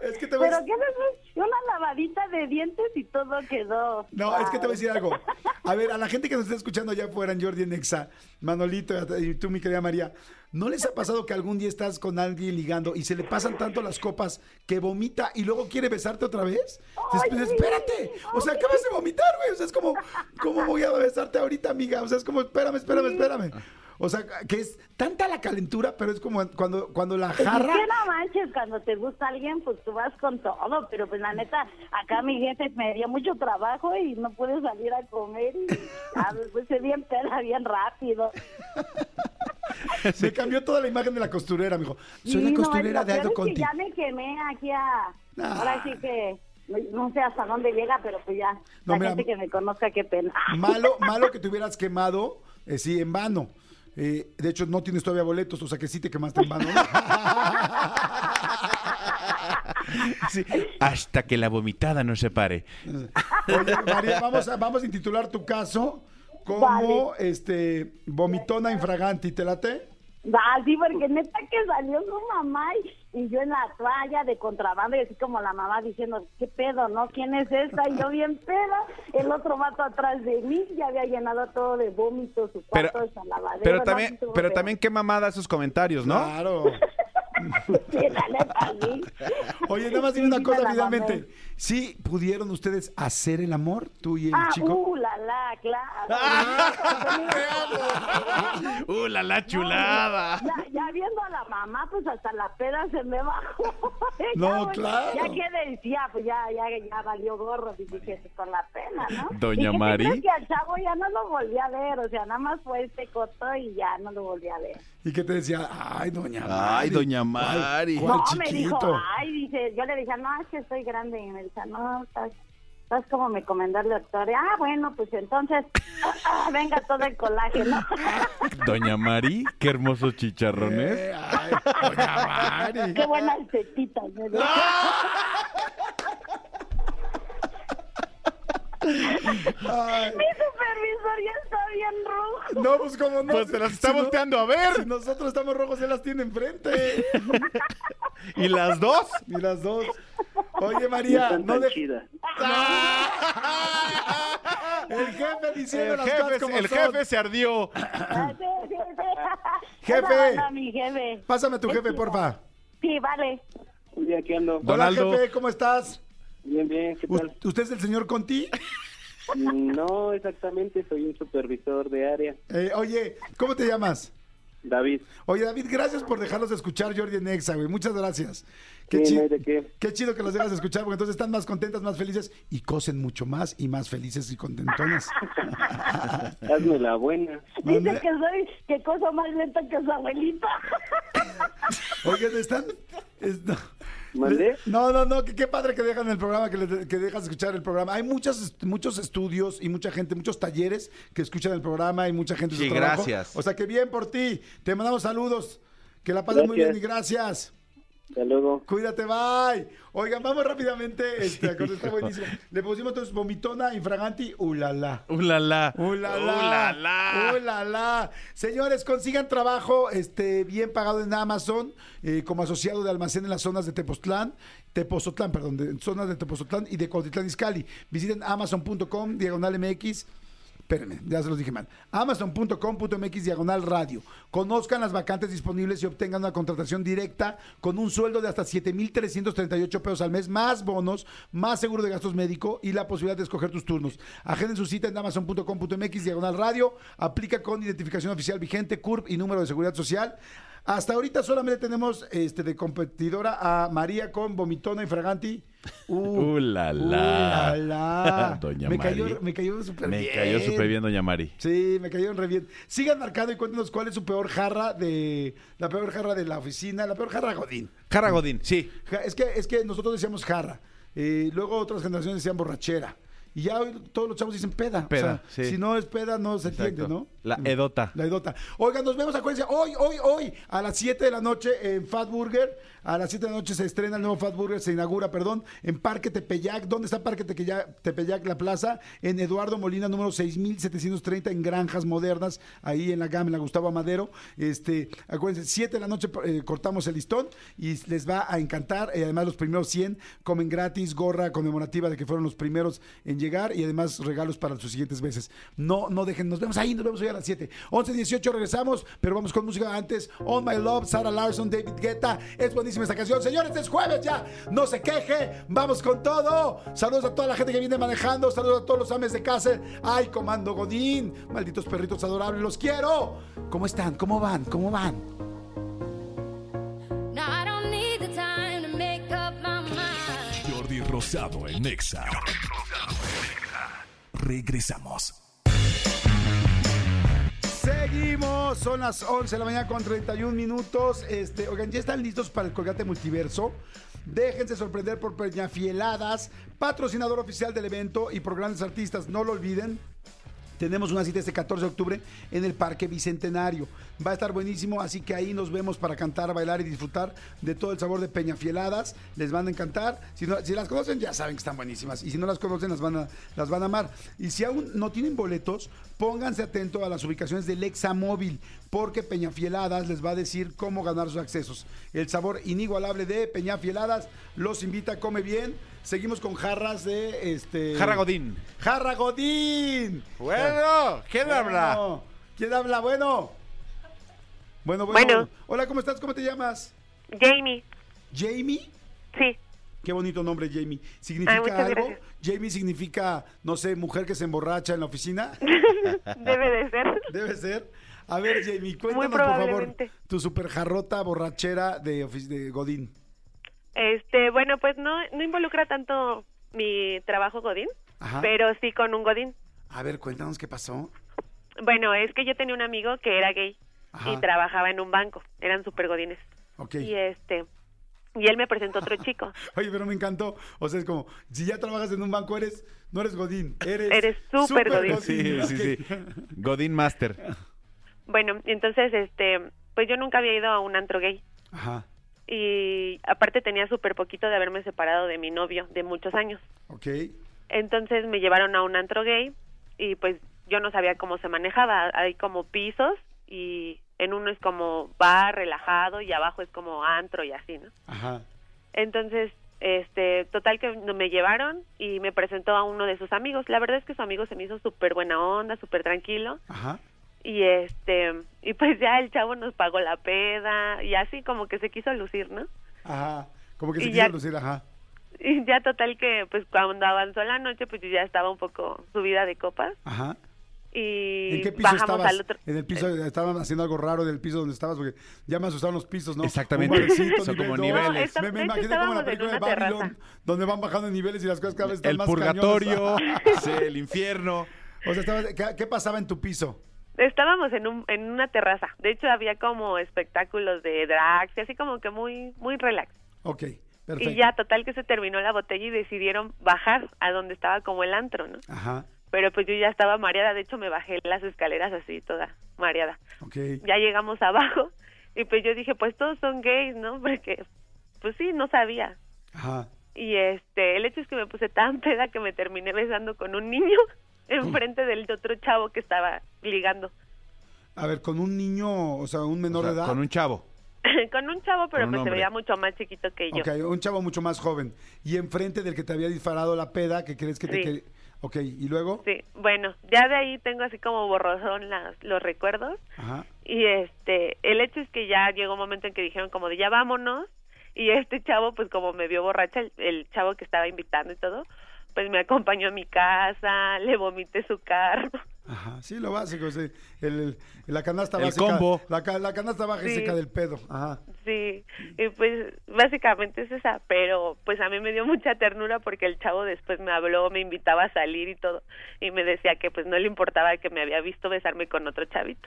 Es que te a Pero ¿qué es eso? Una lavadita de dientes y todo quedó. No, es que te voy a decir algo. A ver, a la gente que nos está escuchando allá afuera en Jordi en Exa, Manolito y tú, mi querida María, ¿no les ha pasado que algún día estás con alguien ligando y se le pasan tanto las copas que vomita y luego quiere besarte otra vez? Sí. espérate, o sea, acabas de vomitar, güey. O sea, es como, ¿cómo voy a besarte ahorita, amiga? O sea, es como, espérame, espérame, espérame. O sea, que es tanta la calentura, pero es como cuando, cuando la es jarra... que no manches, cuando te gusta alguien, pues tú vas con todo, pero pues la neta, acá mi jefe me dio mucho trabajo y no pude salir a comer y ya, pues se bien peda bien rápido. Me cambió toda la imagen de la costurera, amigo. Soy Sí, la costurera de Aldo es que Conti. ya me quemé aquí a... Ah. Ahora sí que... no- No sé hasta dónde llega, pero pues ya, No, la mira, gente que me conozca, qué pena. Malo, malo que te hubieras quemado, eh, sí, en vano. Eh, de hecho, no tienes todavía boletos, o sea que sí te quemaste en vano. ¿no? Sí, Hasta que la vomitada no se pare. Oye, María, vamos a, vamos a intitular tu caso como Vale. este vomitona infraganti, ¿te late? Ah, sí, porque neta que salió su mamá y, y yo en la toalla de contrabando y así como la mamá diciendo, ¿qué pedo, no? ¿Quién es esta? Y yo bien peda, el otro vato atrás de mí ya había llenado todo de vómitos, su Pero, cuarto de lavadero. pero no, también, sí estuvo pero también qué mamada esos comentarios, ¿no? Claro. Sí, la neta, sí. Oye, nada más dime Sí, una cosa finalmente. mamé. ¿Sí pudieron ustedes hacer el amor, tú y el Ah, chico? uh, la, la, claro. ¡Uh, la, la chulada! Ya, ya viendo a la mamá, pues hasta la peda se me bajó. No, Ya, pues, claro. Ya que decía, pues ya, ya, ya valió gorro, y dije, pues, con la pena, ¿no? Doña ¿Y Mari. que al chavo ya no lo volví a ver, o sea, nada más fue este coto y ya no lo volví a ver. ¿Y qué te decía? Ay, doña Mari. Ay, doña ¿Cuál- Mari. cuál no, me dijo, chiquito? ay, dice, yo le dije, no, es que estoy grande, y me no, estás, estás como me comentó el doctor, ah, bueno, pues entonces, ah, venga todo el colágeno. Doña Mari, qué hermosos chicharrones. Eh, ay, doña Mari. Qué buenas tetitas, dijo. Ay, Mi supervisor ya está bien rojo. no, pues como no. Pues se las está Si no- volteando a ver. Si nosotros estamos rojos, él las tiene enfrente. ¿Y las dos? Y las dos. Oye, María, no de... El jefe diciendo El las cosas jefe, como el son. jefe se ardió. Jefe. Pásame a tu jefe, porfa. Sí, vale. Donaldo. Hola, jefe, ¿cómo estás? Bien, bien, ¿qué tal? ¿Usted es el señor Conti? No, exactamente, soy un supervisor de área. Eh, oye, ¿cómo te llamas? David, Oye, David, gracias por dejarlos escuchar Jordi en Exa, güey. Muchas gracias. Qué, Sí, chi- no hay de qué. qué chido que los dejas escuchar, porque entonces están más contentas, más felices y cosen mucho más y más felices y contentonas. hazme la buena. Dice que soy, que cosa más lenta que su abuelita. Oigan, están... es- no. ¿Mandé? No, no, no, que qué padre que dejan el programa, que, le- que dejas escuchar el programa. Hay muchas, muchos estudios y mucha gente, muchos talleres que escuchan el programa y mucha gente su Sí, trabajo. gracias. O sea, que bien por ti. Te mandamos saludos. Que la pases muy bien y gracias. Hasta luego. Cuídate, bye. Oigan, vamos rápidamente. Este, está buenísimo. Le pusimos entonces vomitona, infraganti, ulala. ¡Ulala! ¡Ulala! ¡Ulala! ¡Ulala! Señores, consigan trabajo este, bien pagado en Amazon eh, como asociado de almacén en las zonas de Tepoztlán, Tepozotlán, perdón, de zonas de Tepozotlán y de Cuautitlán Izcalli. Visiten amazon.com, diagonal MX. Espérenme, ya se los dije mal. Amazon.com.mx diagonal radio. Conozcan las vacantes disponibles y obtengan una contratación directa con un sueldo de hasta 7,338 pesos al mes, más bonos, más seguro de gastos médico y la posibilidad de escoger tus turnos. Agenden su cita en Amazon.com.mx diagonal radio. Aplica con identificación oficial vigente, CURP y número de seguridad social. Hasta ahorita solamente tenemos este, de competidora a María con vomitona y fraganti. Uh, ¡Ulala! ¡Ulala! Doña me Mari. Cayó, me cayó súper Me bien. cayó súper bien, doña Mari. Sí, me cayó re bien. Sigan marcando y cuéntenos cuál es su peor jarra de la peor jarra de la oficina, la peor jarra Godín. Jara Godín, sí. Es que es que nosotros decíamos jarra. Eh, luego otras generaciones decían borrachera. Y ya hoy todos los chavos dicen peda. Peda, O sea, sí. Si no es peda, no se Exacto. entiende, ¿no? La edota. La edota. Oigan, nos vemos, acuérdense, hoy, hoy, hoy, a las 7 de la noche en Fat Burger. A las 7 de la noche se estrena el nuevo Fat Burger, se inaugura, perdón, en Parque Tepeyac. ¿Dónde está Parque Tepeyac, Tepeyac la plaza? En Eduardo Molina, número 6730, en Granjas Modernas, ahí en la gama, en la Gustavo Amadero. Este, acuérdense, 7 de la noche eh, cortamos el listón y les va a encantar. Eh, además, los primeros 100 comen gratis, gorra conmemorativa de que fueron los primeros en llegar y además regalos para sus siguientes veces. No, no dejen, nos vemos ahí, nos vemos hoy a las 7. 11, 18 regresamos, pero vamos con música antes. On My Love, Sarah Larson, David Guetta. Es buenísima esta canción. Señores, es jueves ya. No se queje. Vamos con todo. Saludos a toda la gente que viene manejando. Saludos a todos los ames de casa. Ay, Comando Godín. Malditos perritos adorables. Los quiero. ¿Cómo están? ¿Cómo van? ¿Cómo van? No, I don't need the time to make up my mind. Jordi Rosado en Exa. Regresamos. Seguimos, son las 11 de la mañana con 31 minutos. Este, oigan, ¿ya están listos para el Colgate Multiverso? Déjense sorprender por Peñafieladas, patrocinador oficial del evento y por grandes artistas. No lo olviden. Tenemos una cita este 14 de octubre en el Parque Bicentenario. Va a estar buenísimo, así que ahí nos vemos para cantar, bailar y disfrutar de todo el sabor de Peñafieladas. Les van a encantar. Si, las conocen, ya saben que están buenísimas. Y si no las conocen, las van, a, las van a amar. Y si aún no tienen boletos, pónganse atentos a las ubicaciones del Examóvil, porque Peñafieladas les va a decir cómo ganar sus accesos. El sabor inigualable de Peñafieladas los invita, come bien. Seguimos con jarras de este. Jarra Godín. Jarra Godín. Bueno, ¿quién habla? Bueno, ¿Quién habla? Bueno. Bueno, bueno. Bueno. Hola, ¿cómo estás? ¿Cómo te llamas? Jamie, ¿Jamie? sí. Qué bonito nombre, Jamie. ¿Significa algo? gracias. Jamie significa, no sé, mujer que se emborracha en la oficina. Debe de ser. Debe ser. A ver, Jamie, cuéntanos, por favor, tu super jarrota borrachera de, de Godín. Este, bueno, pues no, no involucra tanto mi trabajo Godín, Ajá. pero sí con un Godín. A ver, cuéntanos qué pasó. Bueno, es que yo tenía un amigo que era gay Ajá. y trabajaba en un banco, eran super Godines. Ok. Y este, y él me presentó otro chico. Oye, pero me encantó. O sea, es como, si ya trabajas en un banco, eres, no eres Godín, eres... Eres súper Godín. Sí, sí, sí. Godín Master. Bueno, entonces, este, pues yo nunca había ido a un antro gay. Ajá, Y aparte tenía súper poquito de haberme separado de mi novio de muchos años. ok. Entonces me llevaron a un antro gay y pues yo no sabía cómo se manejaba. Hay como pisos y en uno es como bar relajado y abajo es como antro y así, ¿no? Ajá. Entonces, este, total que me llevaron y me presentó a uno de sus amigos. La verdad es que su amigo se me hizo súper buena onda, súper tranquilo. Ajá. Y este, y pues ya el chavo nos pagó la peda y así como que se quiso lucir, ¿no? Ajá. Como que se Y quiso ya- lucir, ajá. Y ya total que pues cuando avanzó la noche pues yo ya estaba un poco subida de copas Ajá. y ¿En qué piso bajamos estabas? al otro En el piso, estaban haciendo algo raro en el piso donde estabas, porque ya me asustaron los pisos, ¿no? Exactamente. Un barecito, Son nivel como dos. niveles. No, esta- me, me imaginé como la película de terraza. Babylon, donde van bajando en niveles y las cosas cada vez están El más purgatorio, cañonas. sí, el infierno. o sea, estabas- ¿qué, qué pasaba en tu piso? Estábamos en un en una terraza. De hecho había como espectáculos de drags y así como que muy muy relax. Ok, perfecto. y ya total que se terminó la botella y decidieron bajar a donde estaba como el antro no Ajá, pero pues yo ya estaba mareada. De hecho me bajé las escaleras así toda mareada. Ok. ya llegamos abajo y pues yo dije pues todos son gays no porque pues sí no sabía. Ajá. y este el hecho es que me puse tan peda que me terminé besando con un niño enfrente del otro chavo que estaba ligando A ver, con un niño, o sea, un menor O sea, de edad. Con un chavo. con un chavo pero Con un pues se hombre. veía mucho más chiquito que yo Ok, un chavo mucho más joven. Y enfrente del que te había disparado la peda, que crees que te... Sí. quer- Ok, ¿y luego? sí bueno ya de ahí tengo así como borrosón las, los recuerdos Ajá. y este el hecho es que ya llegó un momento en que dijeron como de ya vámonos y este chavo pues como me vio borracha el, el chavo que estaba invitando y todo pues me acompañó a mi casa le vomité su carro Ajá, sí, lo básico, sí. El, el- la canasta El básica. combo. La, la canasta baja y Sí. del pedo. Ajá. Sí, y pues básicamente es esa, pero pues a mí me dio mucha ternura porque el chavo después me habló, me invitaba a salir y todo, y me decía que pues no le importaba que me había visto besarme con otro chavito.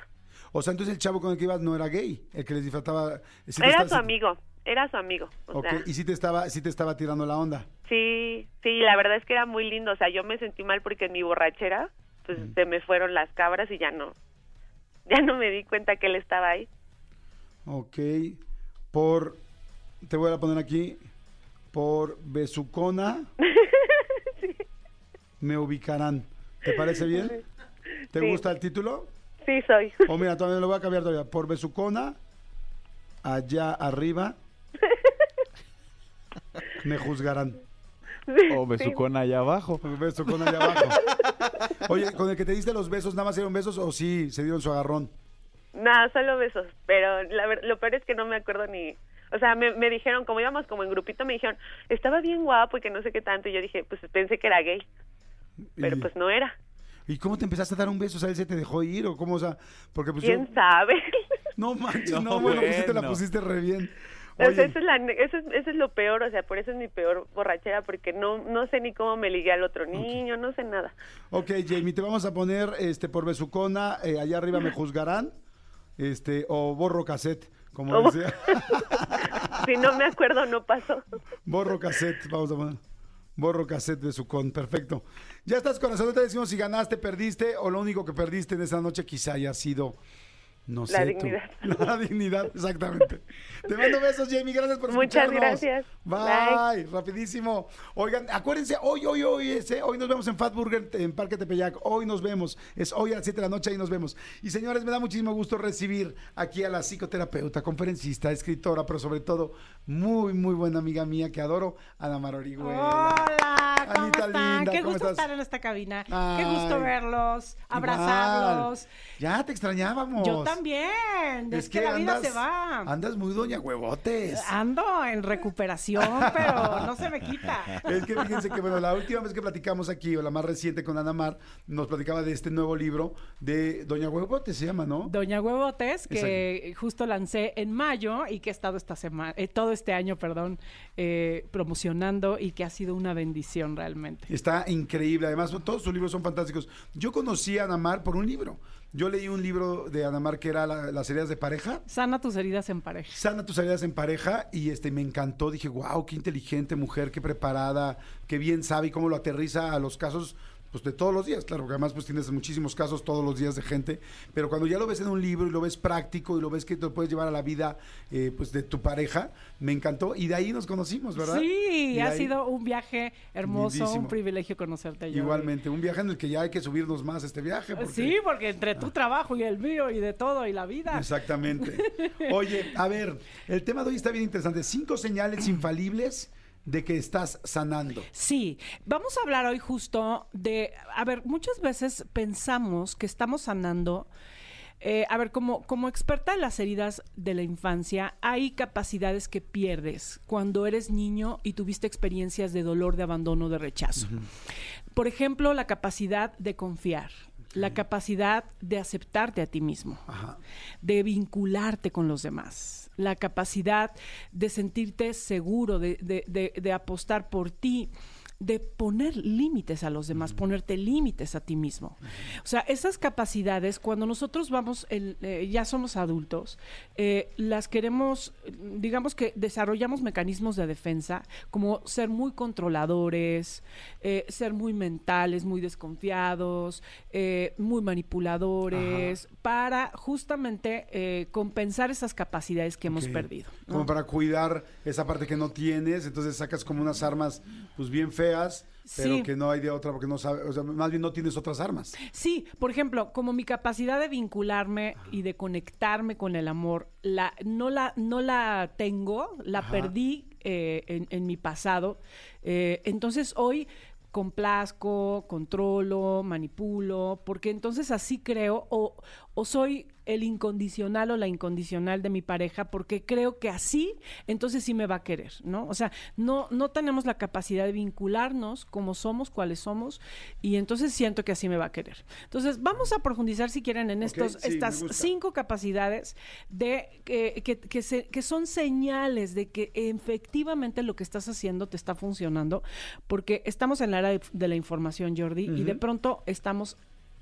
O sea, entonces el chavo con el que ibas no era gay, el que les disfrutaba. sí te Era estaba- su amigo, era su amigo. O Ok, sea, y sí te estaba, sí te estaba tirando la onda. sí, sí, la verdad es que era muy lindo, o sea, yo me sentí mal porque en mi borrachera pues se me fueron las cabras y ya no, ya no me di cuenta que él estaba ahí. Ok. Por. Te voy a poner aquí. Por Besucona. Me ubicarán. ¿Te parece bien? ¿Te Sí. gusta el título? Sí, soy. O mira, todavía lo voy a cambiar todavía. Por Besucona. Allá arriba. Me juzgarán. O allá abajo. Besucona allá abajo. Oye, ¿con el que te diste los besos, nada más dieron besos o sí se dieron su agarrón? Nada, solo besos, pero la lo peor es que no me acuerdo ni... O sea, me, me dijeron, como íbamos como en grupito, me dijeron, estaba bien guapo y que no sé qué tanto, y yo dije, pues pensé que era gay, pero Y- pues no era. ¿Y cómo te empezaste a dar un beso? O sea, él se te dejó ir o cómo, o sea, porque pues ¿Quién yo- sabe? No manches, no, No, bueno, pues sí te la pusiste re bien. O sea, eso es, la, ne- eso, es, eso es lo peor, o sea, por eso es mi peor borrachera, porque no, no sé ni cómo me ligué al otro niño, no sé nada. ok, Jamie, te vamos a poner este por Besucona, eh, allá arriba me juzgarán, este, o borro cassette, como O- decía. Si no me acuerdo, no pasó. borro cassette, vamos a poner. Borro cassette de su con. Perfecto. Ya estás corazón, no te decimos si ganaste, perdiste o lo único que perdiste en esa noche quizá haya sido. No La sé. tú. dignidad. La dignidad, exactamente. Te mando besos, Jamie. Gracias por Muchas escucharnos. gracias. Bye. Rapidísimo. Oigan, acuérdense, hoy, hoy, hoy, ese, hoy nos vemos en Fat Burger en Parque Tepeyac. Hoy nos vemos. Es hoy a las 7 de la noche, ahí nos vemos. Y señores, me da muchísimo gusto recibir aquí a la psicoterapeuta, conferencista, escritora, pero sobre todo, muy, muy buena amiga mía que adoro, Ana Mar Orihuela. Hola, ¿cómo Anita están? linda, Qué ¿cómo gusto estás? estar en esta cabina. Qué gusto verlos, abrazarlos. Igual. Ya te extrañábamos. Yo también. Es, que, la vida se va. Andas muy doña huevotes. Ando en recuperación, pero no se me quita. Es que fíjense que, bueno, la última vez que platicamos aquí, o la más reciente con Ana Mar, nos platicaba de este nuevo libro de Doña Huevote, se llama, ¿no? Doña Huevotes, que justo lancé en mayo y que he estado esta semana, eh, todo este año, perdón, eh, promocionando y que ha sido una bendición realmente. Está increíble. Además, todos sus libros son fantásticos. Yo conocí a Ana Mar por un libro. Yo leí un libro de Ana Mar que era la- Las heridas de pareja. Sana tus heridas en pareja. Sana tus heridas en pareja y este me encantó. Dije, wow, qué inteligente mujer, qué preparada, qué bien sabe y cómo lo aterriza a los casos pues de todos los días, claro, porque además pues tienes muchísimos casos todos los días de gente, pero cuando ya lo ves en un libro y lo ves práctico y lo ves que te lo puedes llevar a la vida eh, pues de tu pareja, me encantó y de ahí nos conocimos, ¿verdad? Sí, ha ahí- sido un viaje hermoso, Lindísimo. un privilegio conocerte. Jordi. Igualmente, un viaje en el que ya hay que subirnos más este viaje. porque- Sí, porque entre tu trabajo y el mío y de todo y la vida. Exactamente. Oye, a ver, el tema de hoy está bien interesante. Cinco señales infalibles de que estás sanando. Sí, vamos a hablar hoy justo de, a ver, muchas veces pensamos que estamos sanando. eh, a ver, como, como experta en las heridas de la infancia, hay capacidades que pierdes cuando eres niño y tuviste experiencias de dolor, de abandono, de rechazo. Por ejemplo, la capacidad de confiar, la capacidad de aceptarte a ti mismo, de vincularte con los demás, la capacidad de sentirte seguro, de, de- de- de apostar por ti de poner límites a los demás, ponerte límites a ti mismo. O sea, esas capacidades, cuando nosotros vamos, el- eh, ya somos adultos, eh, las queremos, digamos que desarrollamos mecanismos de defensa, como ser muy controladores, eh, ser muy mentales, muy desconfiados, muy manipuladores, para justamente compensar esas capacidades que hemos perdido. ¿no? Como para cuidar esa parte que no tienes, entonces sacas como unas armas pues bien feas, pero Sí. que no hay de otra porque no sabes, o sea, más bien no tienes otras armas. Sí, por ejemplo, como mi capacidad de vincularme y de conectarme con el amor, la, no, la, no la tengo, la Ajá. perdí eh, en, en mi pasado. Eh, entonces hoy complazco, controlo, manipulo, porque entonces así creo o, o soy el incondicional o la incondicional de mi pareja porque creo que así entonces sí me va a querer, ¿no? O sea, no no tenemos la capacidad de vincularnos como somos, cuáles somos y entonces siento que así me va a querer. Entonces, vamos a profundizar si quieren en estos sí, estas cinco capacidades de que, que, que se- que son señales de que efectivamente lo que estás haciendo te está funcionando, porque estamos en la era de, de la información, Jordi, y de pronto estamos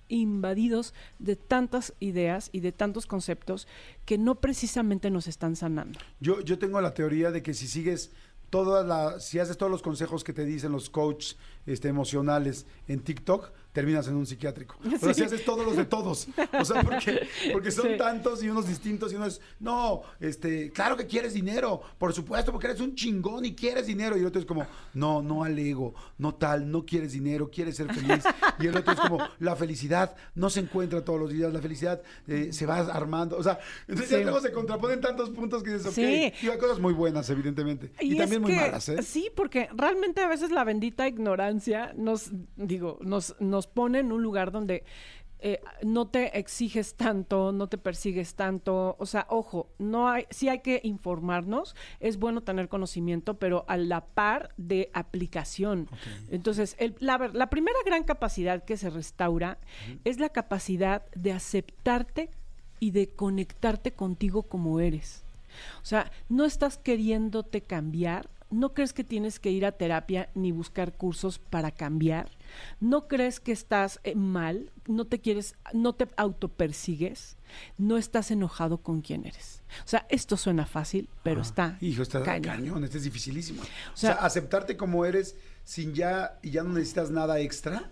invadidos de tantas ideas y de tantos conceptos que no precisamente nos están sanando. Yo, yo tengo la teoría de que si sigues todas las, si haces todos los consejos que te dicen los coaches este, emocionales en TikTok, terminas en un psiquiátrico. Sí. si haces todos los de todos. O sea, porque, porque son Sí. tantos y unos distintos y uno es, no, este, claro que quieres dinero, por supuesto, porque eres un chingón y quieres dinero. Y el otro es como, no, no al ego, no tal, no quieres dinero, quieres ser feliz. Y el otro es como, la felicidad no se encuentra todos los días, la felicidad eh, se va armando. O sea, entonces Sí. ya luego se contraponen tantos puntos que dices, ok, Sí. y hay cosas muy buenas, evidentemente. Y, también muy que- malas, ¿eh? Sí, porque realmente a veces la bendita ignorancia nos, digo, nos, nos pone en un lugar donde eh, no te exiges tanto, no te persigues tanto. O sea, ojo, no hay, sí hay que informarnos, es bueno tener conocimiento, pero a la par de aplicación. Entonces, el- la, la primera gran capacidad que se restaura es la capacidad de aceptarte y de conectarte contigo como eres. O sea, no estás queriéndote cambiar, ¿no crees que tienes que ir a terapia ni buscar cursos para cambiar? ¿No crees que estás eh, mal? ¿No te quieres, no te autopersigues? ¿No estás enojado con quién eres? O sea, esto suena fácil, pero está Hijo, está cañón. cañón, este es dificilísimo. O sea- sea, aceptarte como eres sin ya y ya no necesitas nada extra.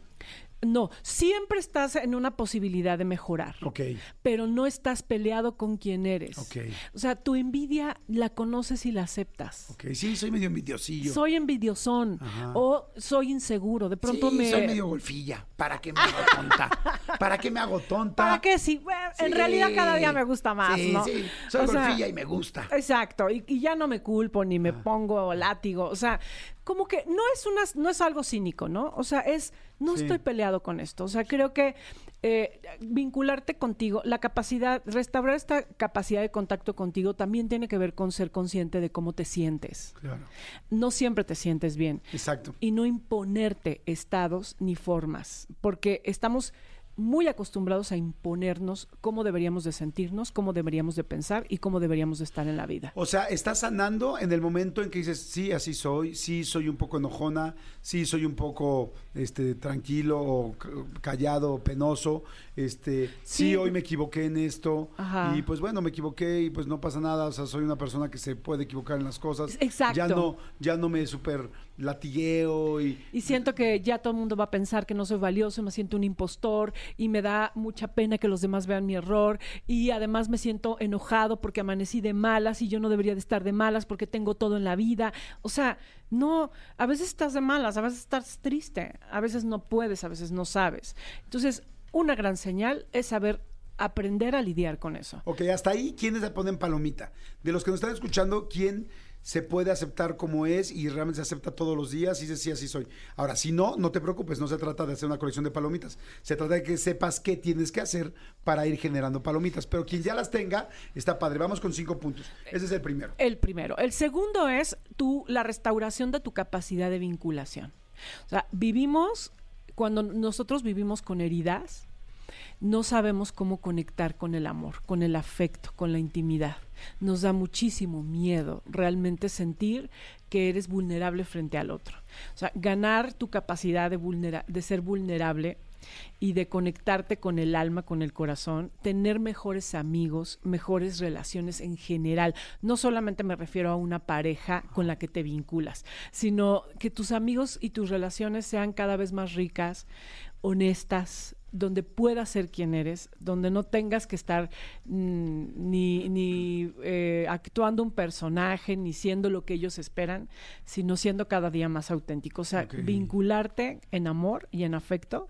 No, siempre estás en una posibilidad de mejorar. Ok. Pero no estás peleado con quien eres. Ok. O sea, tu envidia la conoces y la aceptas. Ok, sí, soy medio envidiosillo. Soy envidiosón Ajá. o soy inseguro. De pronto sí, me. soy medio golfilla. ¿Para qué me hago tonta? ¿Para qué me hago tonta? ¿Para qué? Sí, bueno, en realidad cada día me gusta más, Sí, ¿no? sí, soy O sea, golfilla y me gusta. Exacto, y, y ya no me culpo ni me pongo látigo, o sea, como que no es una, no es algo cínico, ¿no? O sea, es, no Sí. estoy peleado con esto, o sea, creo que eh, vincularte contigo, la capacidad, restaurar esta capacidad de contacto contigo también tiene que ver con ser consciente de cómo te sientes. Claro. No siempre te sientes bien. Exacto. Y no imponerte estados ni formas, porque estamos muy acostumbrados a imponernos cómo deberíamos de sentirnos, cómo deberíamos de pensar y cómo deberíamos de estar en la vida. O sea, estás sanando en el momento en que dices, sí, así soy, sí, soy un poco enojona, sí, soy un poco este, tranquilo o callado o penoso, este, sí. Sí. hoy me equivoqué en esto Ajá. y pues bueno, me equivoqué y pues no pasa nada, o sea, soy una persona que se puede equivocar en las cosas. Exacto. Ya no, ya no me super latigueo y... Y siento que ya todo el mundo va a pensar que no soy valioso, me siento un impostor y me da mucha pena que los demás vean mi error y además me siento enojado porque amanecí de malas y yo no debería de estar de malas porque tengo todo en la vida. O sea, no, a veces estás de malas, a veces estás triste, a veces no puedes, a veces no sabes. Entonces, una gran señal es saber aprender a lidiar con eso. Ok, hasta ahí, ¿quiénes le ponen palomita? De los que nos están escuchando, ¿quién se puede aceptar como es y realmente se acepta todos los días y dice, sí, así soy? Ahora, si no, no te preocupes, no se trata de hacer una colección de palomitas. Se trata de que sepas qué tienes que hacer para ir generando palomitas. Pero quien ya las tenga, está padre. Vamos con cinco puntos. Ese es el primero. El primero. El segundo es tu, la restauración de tu capacidad de vinculación. O sea, vivimos, cuando nosotros vivimos con heridas, no sabemos cómo conectar con el amor, con el afecto, con la intimidad. Nos da muchísimo miedo realmente sentir que eres vulnerable frente al otro. O sea, ganar tu capacidad de, vulnera- de ser vulnerable y de conectarte con el alma, con el corazón, tener mejores amigos, mejores relaciones en general. No solamente me refiero a una pareja con la que te vinculas, sino que tus amigos y tus relaciones sean cada vez más ricas, honestas, donde puedas ser quien eres, donde no tengas que estar mm, ni, ni eh, actuando un personaje, ni siendo lo que ellos esperan, sino siendo cada día más auténtico. O sea, vincularte en amor y en afecto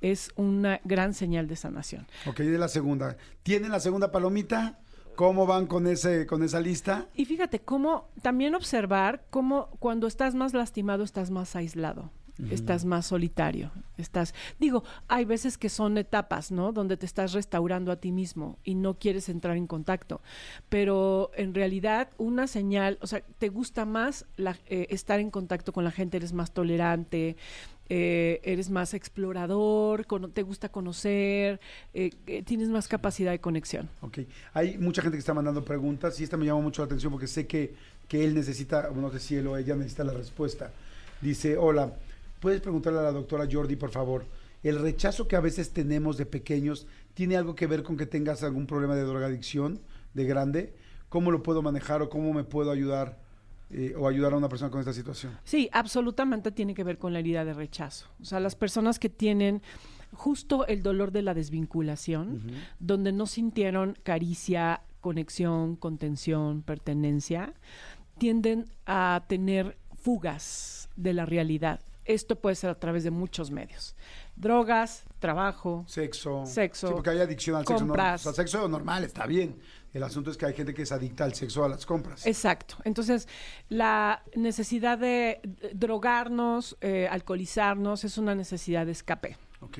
es una gran señal de sanación. Ok, de la segunda. ¿Tienen la segunda palomita? ¿Cómo van con, ese, con esa lista? Y fíjate cómo también observar cómo cuando estás más lastimado estás más aislado. Estás más solitario, estás, digo, hay veces que son etapas, ¿no? Donde te estás restaurando a ti mismo y no quieres entrar en contacto, pero en realidad una señal, o sea, te gusta más la- eh, estar en contacto con la gente, eres más tolerante, eh, eres más explorador, te gusta conocer, eh, eh, tienes más capacidad de conexión. Ok. Hay mucha gente que está mandando preguntas y esta me llama mucho la atención porque sé que, que él necesita, no sé si él o ella necesita la respuesta. Dice, hola, ¿puedes preguntarle a la doctora Jordi, por favor? ¿El rechazo que a veces tenemos de pequeños tiene algo que ver con que tengas algún problema de drogadicción de grande? ¿Cómo lo puedo manejar o cómo me puedo ayudar eh, o ayudar a una persona con esta situación? Sí, absolutamente tiene que ver con la herida de rechazo. O sea, las personas que tienen justo el dolor de la desvinculación, donde no sintieron caricia, conexión, contención, pertenencia, tienden a tener fugas de la realidad. Esto puede ser a través de muchos medios. Drogas, trabajo, Sexo. Sexo, Sí, porque hay adicción al sexo. ¿no? O sea, sexo normal está bien. El asunto es que hay gente que es adicta al sexo, a las compras. Exacto. Entonces, la necesidad de drogarnos, eh, alcoholizarnos, es una necesidad de escape. Ok.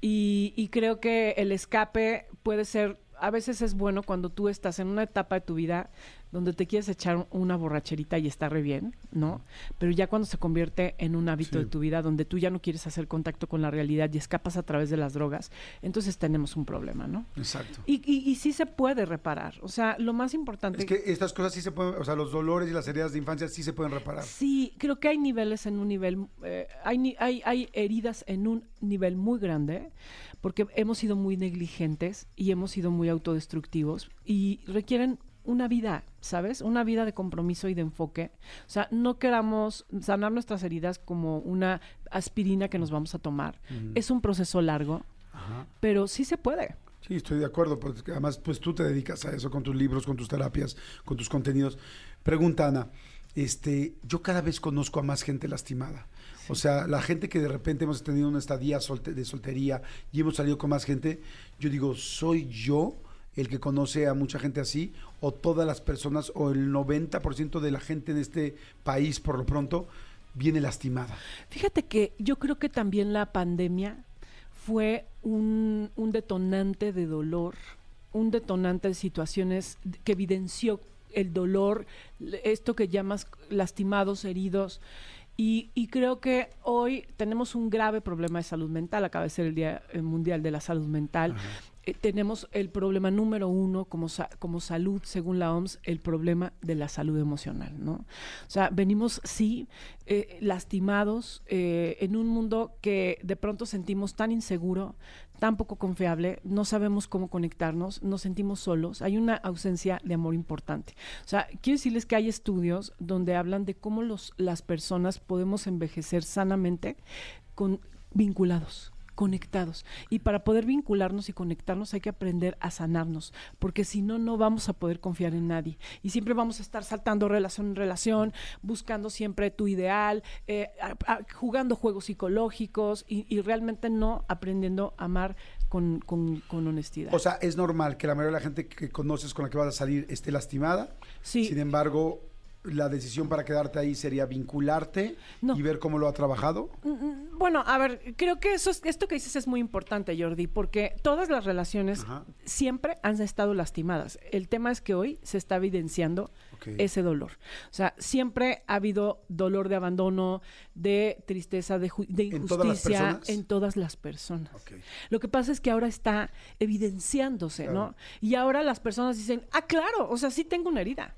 Y, y creo que el escape puede ser, a veces es bueno cuando tú estás en una etapa de tu vida donde te quieres echar una borracherita y está re bien, ¿no? Pero ya cuando se convierte en un hábito Sí. de tu vida donde tú ya no quieres hacer contacto con la realidad y escapas a través de las drogas, entonces tenemos un problema, ¿no? Exacto. Y, y, y sí se puede reparar. O sea, lo más importante... Es que estas cosas sí se pueden, o sea, los dolores y las heridas de infancia sí se pueden reparar. Sí, creo que hay niveles en un nivel, eh, hay, hay, hay heridas en un nivel muy grande, porque hemos sido muy negligentes y hemos sido muy autodestructivos y requieren una vida, ¿sabes? Una vida de compromiso y de enfoque. O sea, no queramos sanar nuestras heridas como una aspirina que nos vamos a tomar. Es un proceso largo, Ajá. pero sí se puede. Sí, estoy de acuerdo, porque además pues tú te dedicas a eso con tus libros, con tus terapias, con tus contenidos. Pregunta Ana, este, yo cada vez conozco a más gente lastimada. O sea, la gente que de repente hemos tenido una estadía solte- de soltería y hemos salido con más gente, yo digo, ¿soy yo el que conoce a mucha gente así? ¿O todas las personas, o el 90% de la gente en este país, por lo pronto, viene lastimada? Fíjate que yo creo que también la pandemia fue un, un detonante de dolor, un detonante de situaciones que evidenció el dolor, esto que llamas lastimados, heridos. Y, y creo que hoy tenemos un grave problema de salud mental, acaba de ser el Día eh, Mundial de la Salud Mental. Eh, tenemos el problema número uno como, sa- como salud, según la OMS, el problema de la salud emocional, ¿no? O sea, venimos, sí, eh, lastimados eh, en un mundo que de pronto sentimos tan inseguro, tan poco confiable, no sabemos cómo conectarnos, nos sentimos solos, hay una ausencia de amor importante. O sea, quiero decirles que hay estudios donde hablan de cómo los, las personas podemos envejecer sanamente con, vinculados conectados. Y para poder vincularnos y conectarnos hay que aprender a sanarnos, porque si no, no vamos a poder confiar en nadie. Y siempre vamos a estar saltando relación en relación, buscando siempre tu ideal, eh, a- a- jugando juegos psicológicos y, y realmente no aprendiendo a amar con, con- con honestidad. O sea, es normal que la mayoría de la gente que conoces con la que vas a salir esté lastimada. Sí. Sin embargo, la decisión para quedarte ahí sería vincularte y ver cómo lo ha trabajado. Mm, mm, Bueno, a ver, creo que eso es, esto que dices es muy importante, Jordi, porque todas las relaciones siempre han estado lastimadas. El tema es que hoy se está evidenciando ese dolor. O sea, siempre ha habido dolor de abandono, de tristeza, de, ju- de ¿En todas las injusticia personas? en todas las personas. Lo que pasa es que ahora está evidenciándose, ¿no? Y ahora las personas dicen, ah, claro, o sea, sí tengo una herida.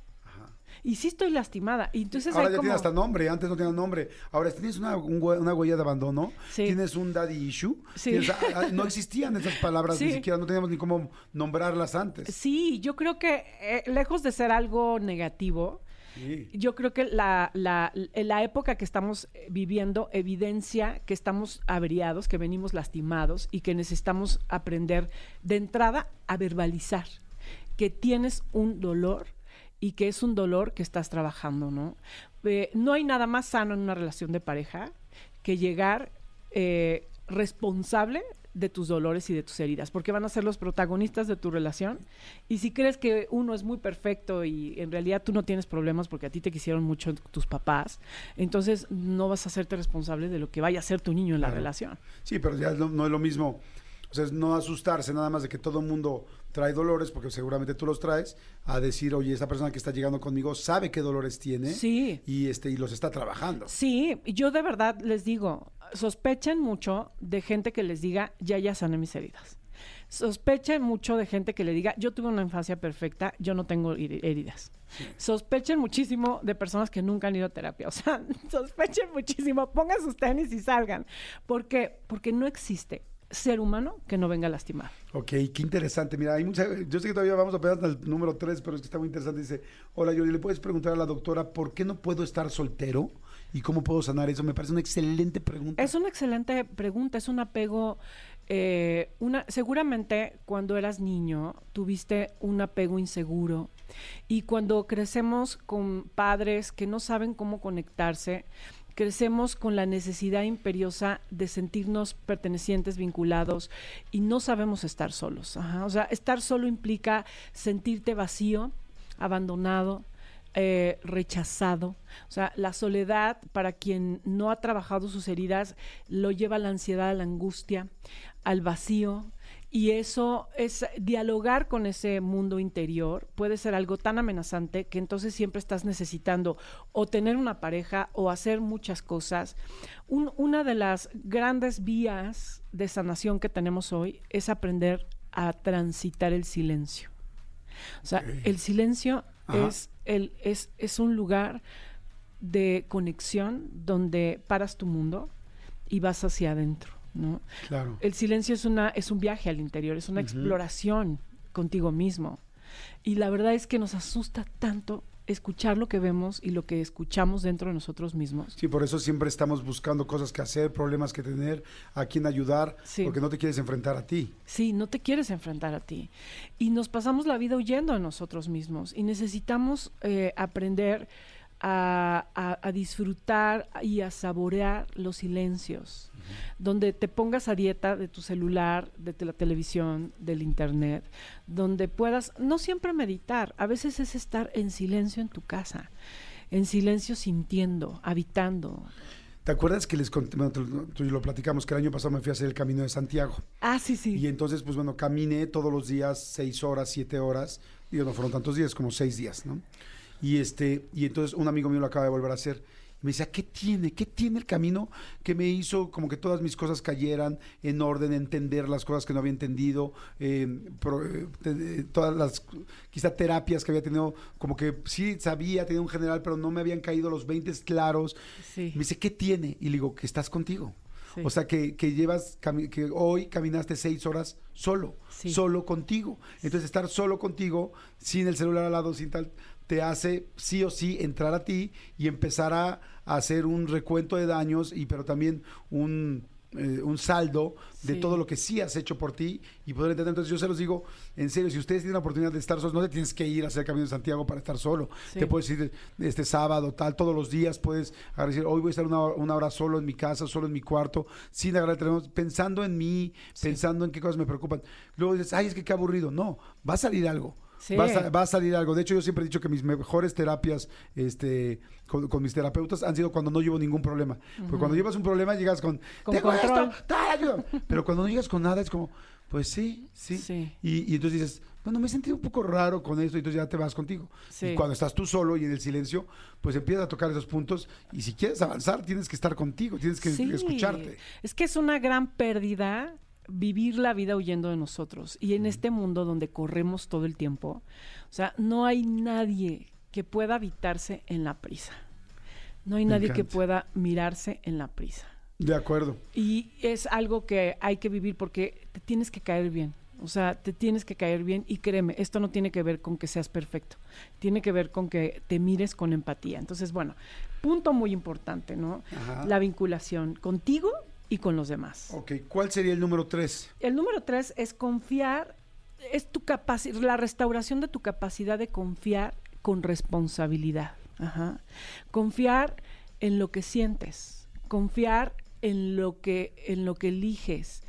Y sí estoy lastimada. Y entonces Ahora hay ya como... tiene hasta nombre, antes no tenía nombre. Ahora, tienes una, un una huella de abandono, tienes un daddy issue, Sí. tienes- ah, ah, no existían esas palabras, ni siquiera, no teníamos ni cómo nombrarlas antes. Sí, yo creo que eh, lejos de ser algo negativo, Sí. yo creo que la, la, la época que estamos eh, viviendo evidencia que estamos averiados, que venimos lastimados y que necesitamos aprender de entrada a verbalizar que tienes un dolor y que es un dolor que estás trabajando, ¿no? Eh, no hay nada más sano en una relación de pareja que llegar eh, responsable de tus dolores y de tus heridas, porque van a ser los protagonistas de tu relación. Y si crees que uno es muy perfecto y en realidad tú no tienes problemas porque a ti te quisieron mucho tus papás, entonces no vas a hacerte responsable de lo que vaya a ser tu niño en la Claro. relación. Sí, pero ya no, no es lo mismo. Sea, es no asustarse nada más de que todo el mundo trae dolores, porque seguramente tú los traes, a decir, oye, esta persona que está llegando conmigo sabe qué dolores tiene Sí. y, este, y los está trabajando. Sí, y yo de verdad les digo, sospechen mucho de gente que les diga, ya, ya sané mis heridas. Sospechen mucho de gente que le diga, yo tuve una infancia perfecta, yo no tengo heri- heridas. Sospechen muchísimo de personas que nunca han ido a terapia. O sea, sospechen muchísimo, pongan sus tenis y salgan. ¿Por qué? Porque no existe ser humano que no venga lastimado. Ok, qué interesante. Mira, hay mucha, yo sé que todavía vamos a pegar hasta el número 3, pero es que está muy interesante. Dice, hola, Yuri, ¿le puedes preguntar a la doctora por qué no puedo estar soltero? ¿Y cómo puedo sanar eso? Me parece una excelente pregunta. Es una excelente pregunta, es un apego, eh, una, seguramente cuando eras niño tuviste un apego inseguro y cuando crecemos con padres que no saben cómo conectarse, crecemos con la necesidad imperiosa de sentirnos pertenecientes, vinculados y no sabemos estar solos. O sea, estar solo implica sentirte vacío, abandonado, eh, rechazado. O sea, la soledad para quien no ha trabajado sus heridas lo lleva a la ansiedad, a la angustia, al vacío Y eso es dialogar con ese mundo interior puede ser algo tan amenazante que entonces siempre estás necesitando o tener una pareja o hacer muchas cosas. Un- una de las grandes vías de sanación que tenemos hoy es aprender a transitar el silencio. O sea, el silencio es, el, es, es un lugar de conexión donde paras tu mundo y vas hacia adentro, ¿no? Claro. El silencio es una es un viaje al interior, es una exploración contigo mismo. Y la verdad es que nos asusta tanto escuchar lo que vemos y lo que escuchamos dentro de nosotros mismos. Sí, por eso siempre estamos buscando cosas que hacer, problemas que tener, a quién ayudar, Sí. porque no te quieres enfrentar a ti. Sí, no te quieres enfrentar a ti. Y nos pasamos la vida huyendo de nosotros mismos. Y necesitamos eh, aprender a, a- a disfrutar y a saborear los silencios. Donde te pongas a dieta de tu celular, de la televisión, del internet. Donde puedas, no siempre meditar, a veces es estar en silencio en tu casa. En silencio sintiendo, habitando. ¿Te acuerdas que les conté, bueno, tú, tú y lo platicamos, que el año pasado me fui a hacer el Camino de Santiago? Ah, sí, sí. Y entonces, pues bueno, caminé todos los días, seis horas, siete horas. Digo, no fueron tantos días, como seis días, ¿no? Y este, y entonces un amigo mío lo acaba de volver a hacer. Me decía, ¿qué tiene? ¿Qué tiene el camino que me hizo como que todas mis cosas cayeran en orden, entender las cosas que no había entendido, eh, pro- eh, todas las quizá terapias que había tenido, como que sí sabía, tenía un general, pero no me habían caído los 20 claros. Sí. Me dice, ¿qué tiene? Y le digo, que estás contigo. Sí. O sea, que, que llevas, que hoy caminaste seis horas solo, Sí. solo contigo. Entonces, estar solo contigo, sin el celular al lado, sin tal, te hace sí o sí entrar a ti y empezar a, a hacer un recuento de daños, y pero también un, eh, un saldo de todo lo que sí has hecho por ti y poder entender. Entonces, yo se los digo, en serio, si ustedes tienen la oportunidad de estar solos, no te tienes que ir a hacer Camino de Santiago para estar solo. Sí. Te puedes ir este sábado, tal, todos los días puedes decir, hoy voy a estar una, hora- una hora solo en mi casa, solo en mi cuarto, sin agarrar el teléfono, pensando en mí, pensando en qué cosas me preocupan. Luego dices, ay, es que qué aburrido. No, va a salir algo. Sí. Va, a, va a salir algo. De hecho, yo siempre he dicho que mis mejores terapias este, con, con mis terapeutas han sido cuando no llevo ningún problema. Porque cuando llevas un problema, llegas con, Con tengo control. esto, tal, ayuda. Pero cuando no llegas con nada, es como, pues sí, sí. Y, y entonces dices, bueno, me he sentido un poco raro con esto, y entonces ya te vas contigo. Sí. Y cuando estás tú solo y en el silencio, pues empiezas a tocar esos puntos. Y si quieres avanzar, tienes que estar contigo, tienes que Sí. escucharte. Es que es una gran pérdida vivir la vida huyendo de nosotros. Y en este mundo donde corremos todo el tiempo, o sea, no hay nadie que pueda habitarse en la prisa. No hay Me nadie que pueda mirarse en la prisa. De acuerdo. Y es algo que hay que vivir porque te tienes que caer bien. O sea, te tienes que caer bien y créeme, esto no tiene que ver con que seas perfecto, tiene que ver con que te mires con empatía. Entonces, bueno, punto muy importante, ¿no? Ajá. La vinculación contigo y con los demás. Ok, ¿cuál sería el número tres? El número tres es confiar, es tu capacidad, la restauración de tu capacidad de confiar con responsabilidad. Ajá. Confiar en lo que sientes, confiar en lo que, en lo que eliges,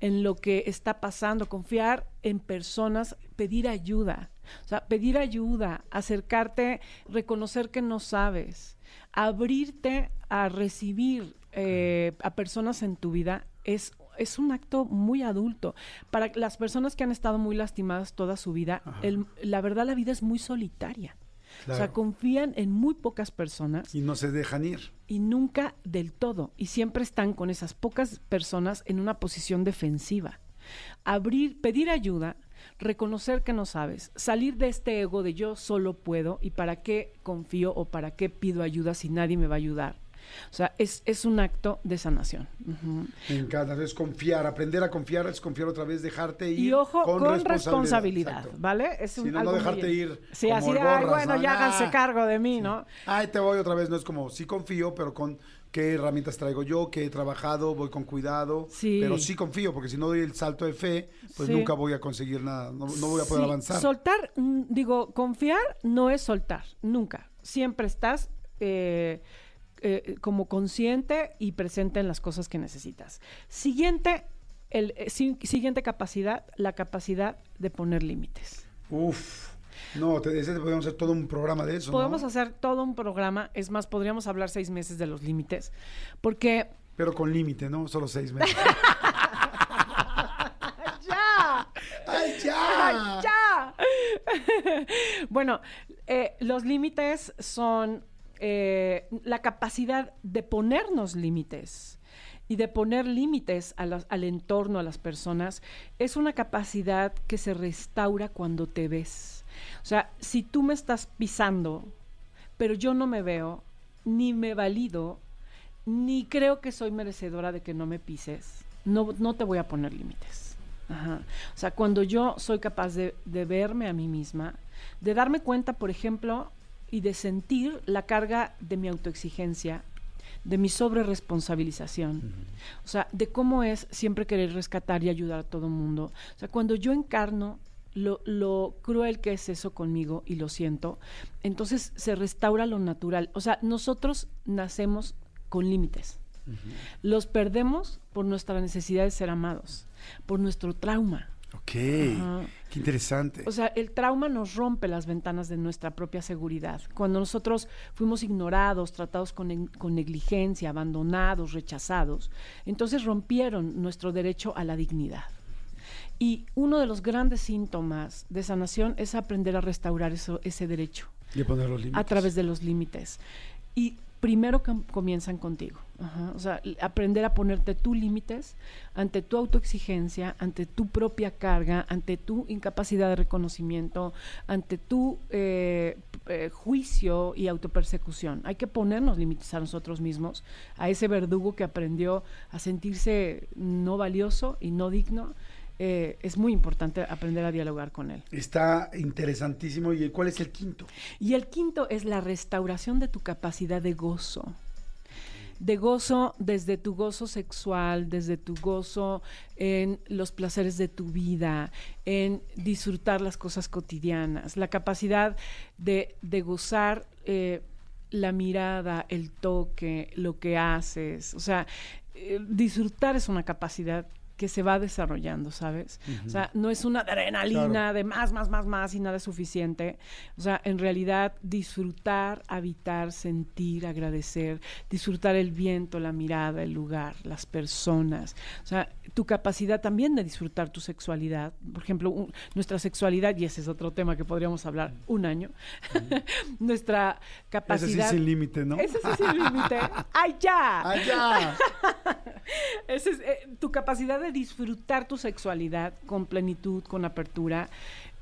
en lo que está pasando, confiar en personas, pedir ayuda. O sea, pedir ayuda, acercarte, reconocer que no sabes, abrirte a recibir eh, a personas en tu vida es, es un acto muy adulto. Para las personas que han estado muy lastimadas toda su vida, el- la verdad la vida es muy solitaria. O sea, confían en muy pocas personas Y no se dejan ir. y nunca del todo. Y siempre están con esas pocas personas en una posición defensiva. Abrir, pedir ayuda, reconocer que no sabes, salir de este ego de yo solo puedo y para qué confío o para qué pido ayuda si nadie me va a ayudar. O sea, es, es un acto de sanación. Ujú. Me encanta. Es confiar, aprender a confiar es confiar otra vez, dejarte ir. Y ojo, con, responsabilidad, responsabilidad. ¿vale? Es Si un, no, no algo muy- dejarte ir. Sí, como así de, "Ay, bueno, ¿no? ya háganse cargo de mí, ¿no? Ay, te voy otra vez. No es como, sí confío, pero con qué herramientas traigo yo, qué he trabajado, voy con cuidado. Sí. Pero sí confío, porque si no doy el salto de fe, pues Sí. nunca voy a conseguir nada. No, no voy a poder Sí, avanzar. Soltar, mm, digo, confiar no es soltar, nunca. Siempre estás eh, eh, como consciente y presente en las cosas que necesitas. Siguiente, el, eh, si- siguiente capacidad, la capacidad de poner límites. Uf. No, te, ese podemos hacer todo un programa de eso. ¿no? Podemos hacer todo un programa, es más, podríamos hablar seis meses de los límites, porque Pero con límite, ¿no? Solo seis meses. ya, ¡Ay, ya! bueno, eh, los límites son eh, la capacidad de ponernos límites y de poner límites a al entorno, a las personas, es una capacidad que se restaura cuando te ves. O sea, si tú me estás pisando, pero yo no me veo, ni me valido, ni creo que soy merecedora de que no me pises, no, no te voy a poner límites. O sea, cuando yo soy capaz de, de verme a mí misma, de darme cuenta, por ejemplo, y de sentir la carga de mi autoexigencia, de mi sobreresponsabilización, o sea, de cómo es siempre querer rescatar y ayudar a todo el mundo. O sea, cuando yo encarno lo, lo cruel que es eso conmigo y lo siento, entonces se restaura lo natural. O sea, nosotros nacemos con límites. Los perdemos por nuestra necesidad de ser amados, por nuestro trauma. Ok, Ajá. qué interesante. O sea, el trauma nos rompe las ventanas de nuestra propia seguridad. Cuando nosotros fuimos ignorados, tratados con, con negligencia, abandonados, rechazados, entonces rompieron nuestro derecho a la dignidad. Y uno de los grandes síntomas de sanación es aprender a restaurar eso, ese derecho Y poner los límites. a través de los límites. Y primero com- comienzan contigo. O sea, aprender a ponerte tus límites ante tu autoexigencia, ante tu propia carga, ante tu incapacidad de reconocimiento, ante tu eh, eh, juicio y autopersecución. Hay que ponernos límites a nosotros mismos, a ese verdugo que aprendió a sentirse no valioso y no digno. Eh, es muy importante aprender a dialogar con él. Está interesantísimo. ¿Y cuál es el quinto? Y el quinto es la restauración de tu capacidad de gozo. De gozo desde tu gozo sexual, desde tu gozo en los placeres de tu vida, en disfrutar las cosas cotidianas, la capacidad de, de gozar eh, la mirada, el toque, lo que haces. O sea, eh, disfrutar es una capacidad que se va desarrollando, ¿sabes? O sea, no es una adrenalina Claro. de más, más, más, más y nada es suficiente. O sea, en realidad disfrutar, habitar, sentir, agradecer, disfrutar el viento, la mirada, el lugar, las personas. O sea, tu capacidad también de disfrutar tu sexualidad. Por ejemplo, un- nuestra sexualidad, y ese es otro tema que podríamos hablar un año. nuestra Ese sí capacidad... sin límite, ¿no? Ese sí sin límite. ¡Ay, ya! ¡Ay, ya! Ese es, eh, tu capacidad de disfrutar tu sexualidad con plenitud, con apertura,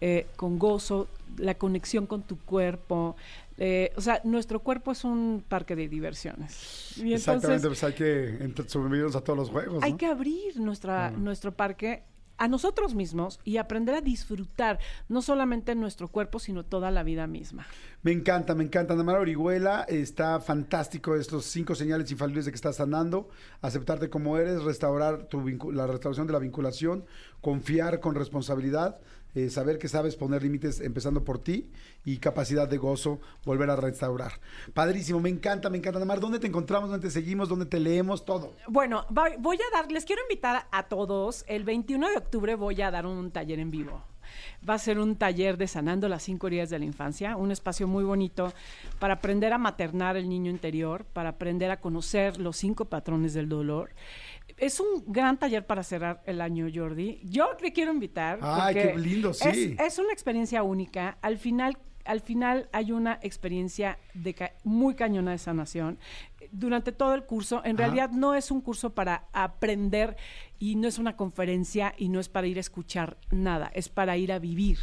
eh, con gozo, la conexión con tu cuerpo. eh, o sea, nuestro cuerpo es un parque de diversiones. Y Exactamente, entonces pues hay que subirnos a todos los juegos. hay ¿no? que abrir nuestra, nuestro parque a nosotros mismos y aprender a disfrutar no solamente nuestro cuerpo, sino toda la vida misma. Me encanta, me encanta. Ana María Orihuela, está fantástico estos cinco señales infalibles de que estás sanando. Aceptarte como eres, restaurar tu la restauración de la vinculación, confiar con responsabilidad, eh, saber que sabes poner límites empezando por ti y capacidad de gozo, volver a restaurar. Padrísimo, me encanta, me encanta. Mar, ¿dónde te encontramos? ¿Dónde te seguimos? ¿Dónde te leemos? Todo. Bueno, voy a dar, les quiero invitar a todos. El 21 de octubre voy a dar un taller en vivo. Va a ser un taller de Sanando las cinco heridas de la infancia, un espacio muy bonito para aprender a maternar el niño interior, para aprender a conocer los cinco patrones del dolor. Es un gran taller para cerrar el año, Jordi. Yo te quiero invitar. Ay, qué lindo, sí. Es, es una experiencia única. Al final, al final hay una experiencia de ca- muy cañona de sanación. Durante todo el curso, en Ajá. realidad no es un curso para aprender y no es una conferencia y no es para ir a escuchar nada, es para ir a vivir,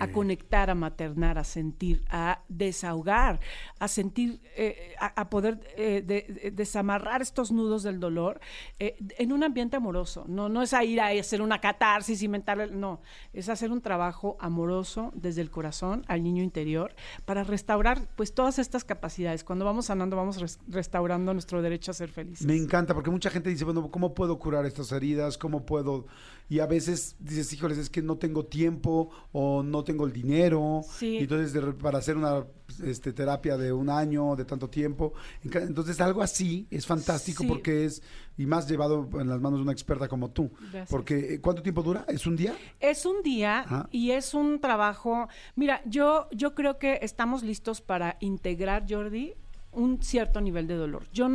a conectar, a maternar, a sentir, a desahogar, a sentir, eh, a, a poder eh, de- de- desamarrar estos nudos del dolor eh, en un ambiente amoroso. No, no es a ir a hacer una catarsis, inventarle, no, es hacer un trabajo amoroso desde el corazón al niño interior para restaurar pues todas estas capacidades. Cuando vamos sanando, vamos res- restaurando nuestro derecho a ser felices. Me encanta porque mucha gente dice, bueno, ¿cómo puedo curar estas heridas? ¿Cómo puedo? Y a veces dices, híjoles, es que no tengo tiempo o no tengo el dinero. Sí. Y entonces, de para hacer una este, terapia de un año, de tanto tiempo. Entonces, algo así es fantástico Sí. porque es, y más llevado en las manos de una experta como tú. Gracias. Porque, eh, ¿cuánto tiempo dura? ¿Es un día? Es un día Ajá. y es un trabajo. Mira, yo, yo creo que estamos listos para integrar, Jordi, un cierto nivel de dolor. Yo,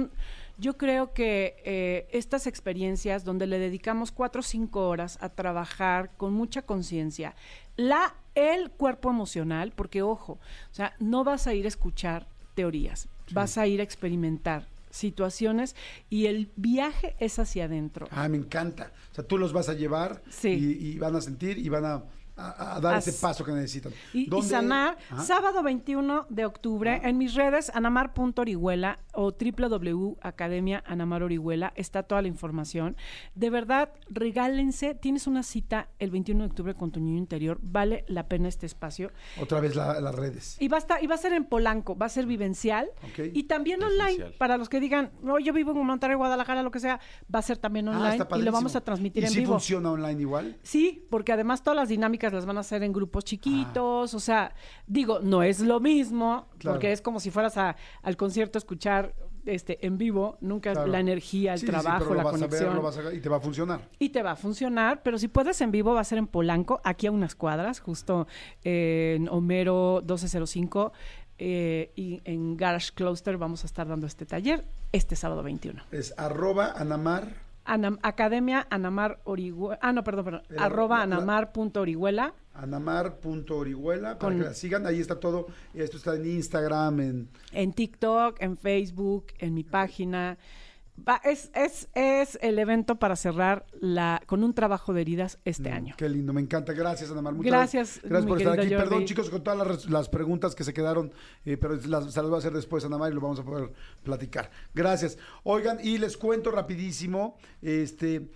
yo creo que eh, estas experiencias donde le dedicamos cuatro o cinco horas a trabajar con mucha conciencia la, el cuerpo emocional, porque ojo, o sea, no vas a ir a escuchar teorías, vas a ir a experimentar situaciones y el viaje es hacia adentro. Ah, me encanta. O sea, tú los vas a llevar Sí. y, y van a sentir y van a, a- a dar As- ese paso que necesitan. Y, sanar, Ajá. sábado 21 de octubre, en mis redes, anamar.orihuela o www.academia Anamar Orihuela, está toda la información. De verdad, regálense, tienes una cita el 21 de octubre con tu niño interior, vale la pena este espacio. Otra vez la- las redes. Y va, a estar, y va a ser en Polanco, va a ser vivencial Ok. y también online, para los que digan, no, yo vivo en Monterrey, Guadalajara, lo que sea, va a ser también Ah, online está y lo vamos a transmitir ¿Y en si vivo. funciona online igual? Sí, porque además todas las dinámicas las van a hacer en grupos chiquitos, o sea, digo, no es lo mismo, Claro. porque es como si fueras a- al concierto a escuchar este en vivo, nunca Claro. la energía, el Sí, sí, trabajo, pero la vas conexión. a ver, lo vas a- y te va a funcionar. Y te va a funcionar, pero si puedes en vivo va a ser en Polanco, aquí a unas cuadras, justo en Homero 1205 eh, y en Garage Closter vamos a estar dando este taller este sábado 21. Es arroba anamar. Anam- Academia Anamar Orihuela, ah no, perdón, perdón, arroba la- la- anamar.orihuela. anamar.orihuela para Con- que la sigan. Ahí está todo. Esto está en Instagram, en en TikTok, en Facebook, en mi página. Va- es, es, es el evento para cerrar la, con un trabajo de heridas este año. Mm, Qué lindo, me encanta. Gracias, Anamar. Muchas Gracias, Gracias por estar aquí. Perdón, chicos, con todas las, preguntas que se quedaron, eh, pero las, se las voy a hacer después, Anamar, y lo vamos a poder platicar. Gracias. Oigan, y les cuento rapidísimo, este...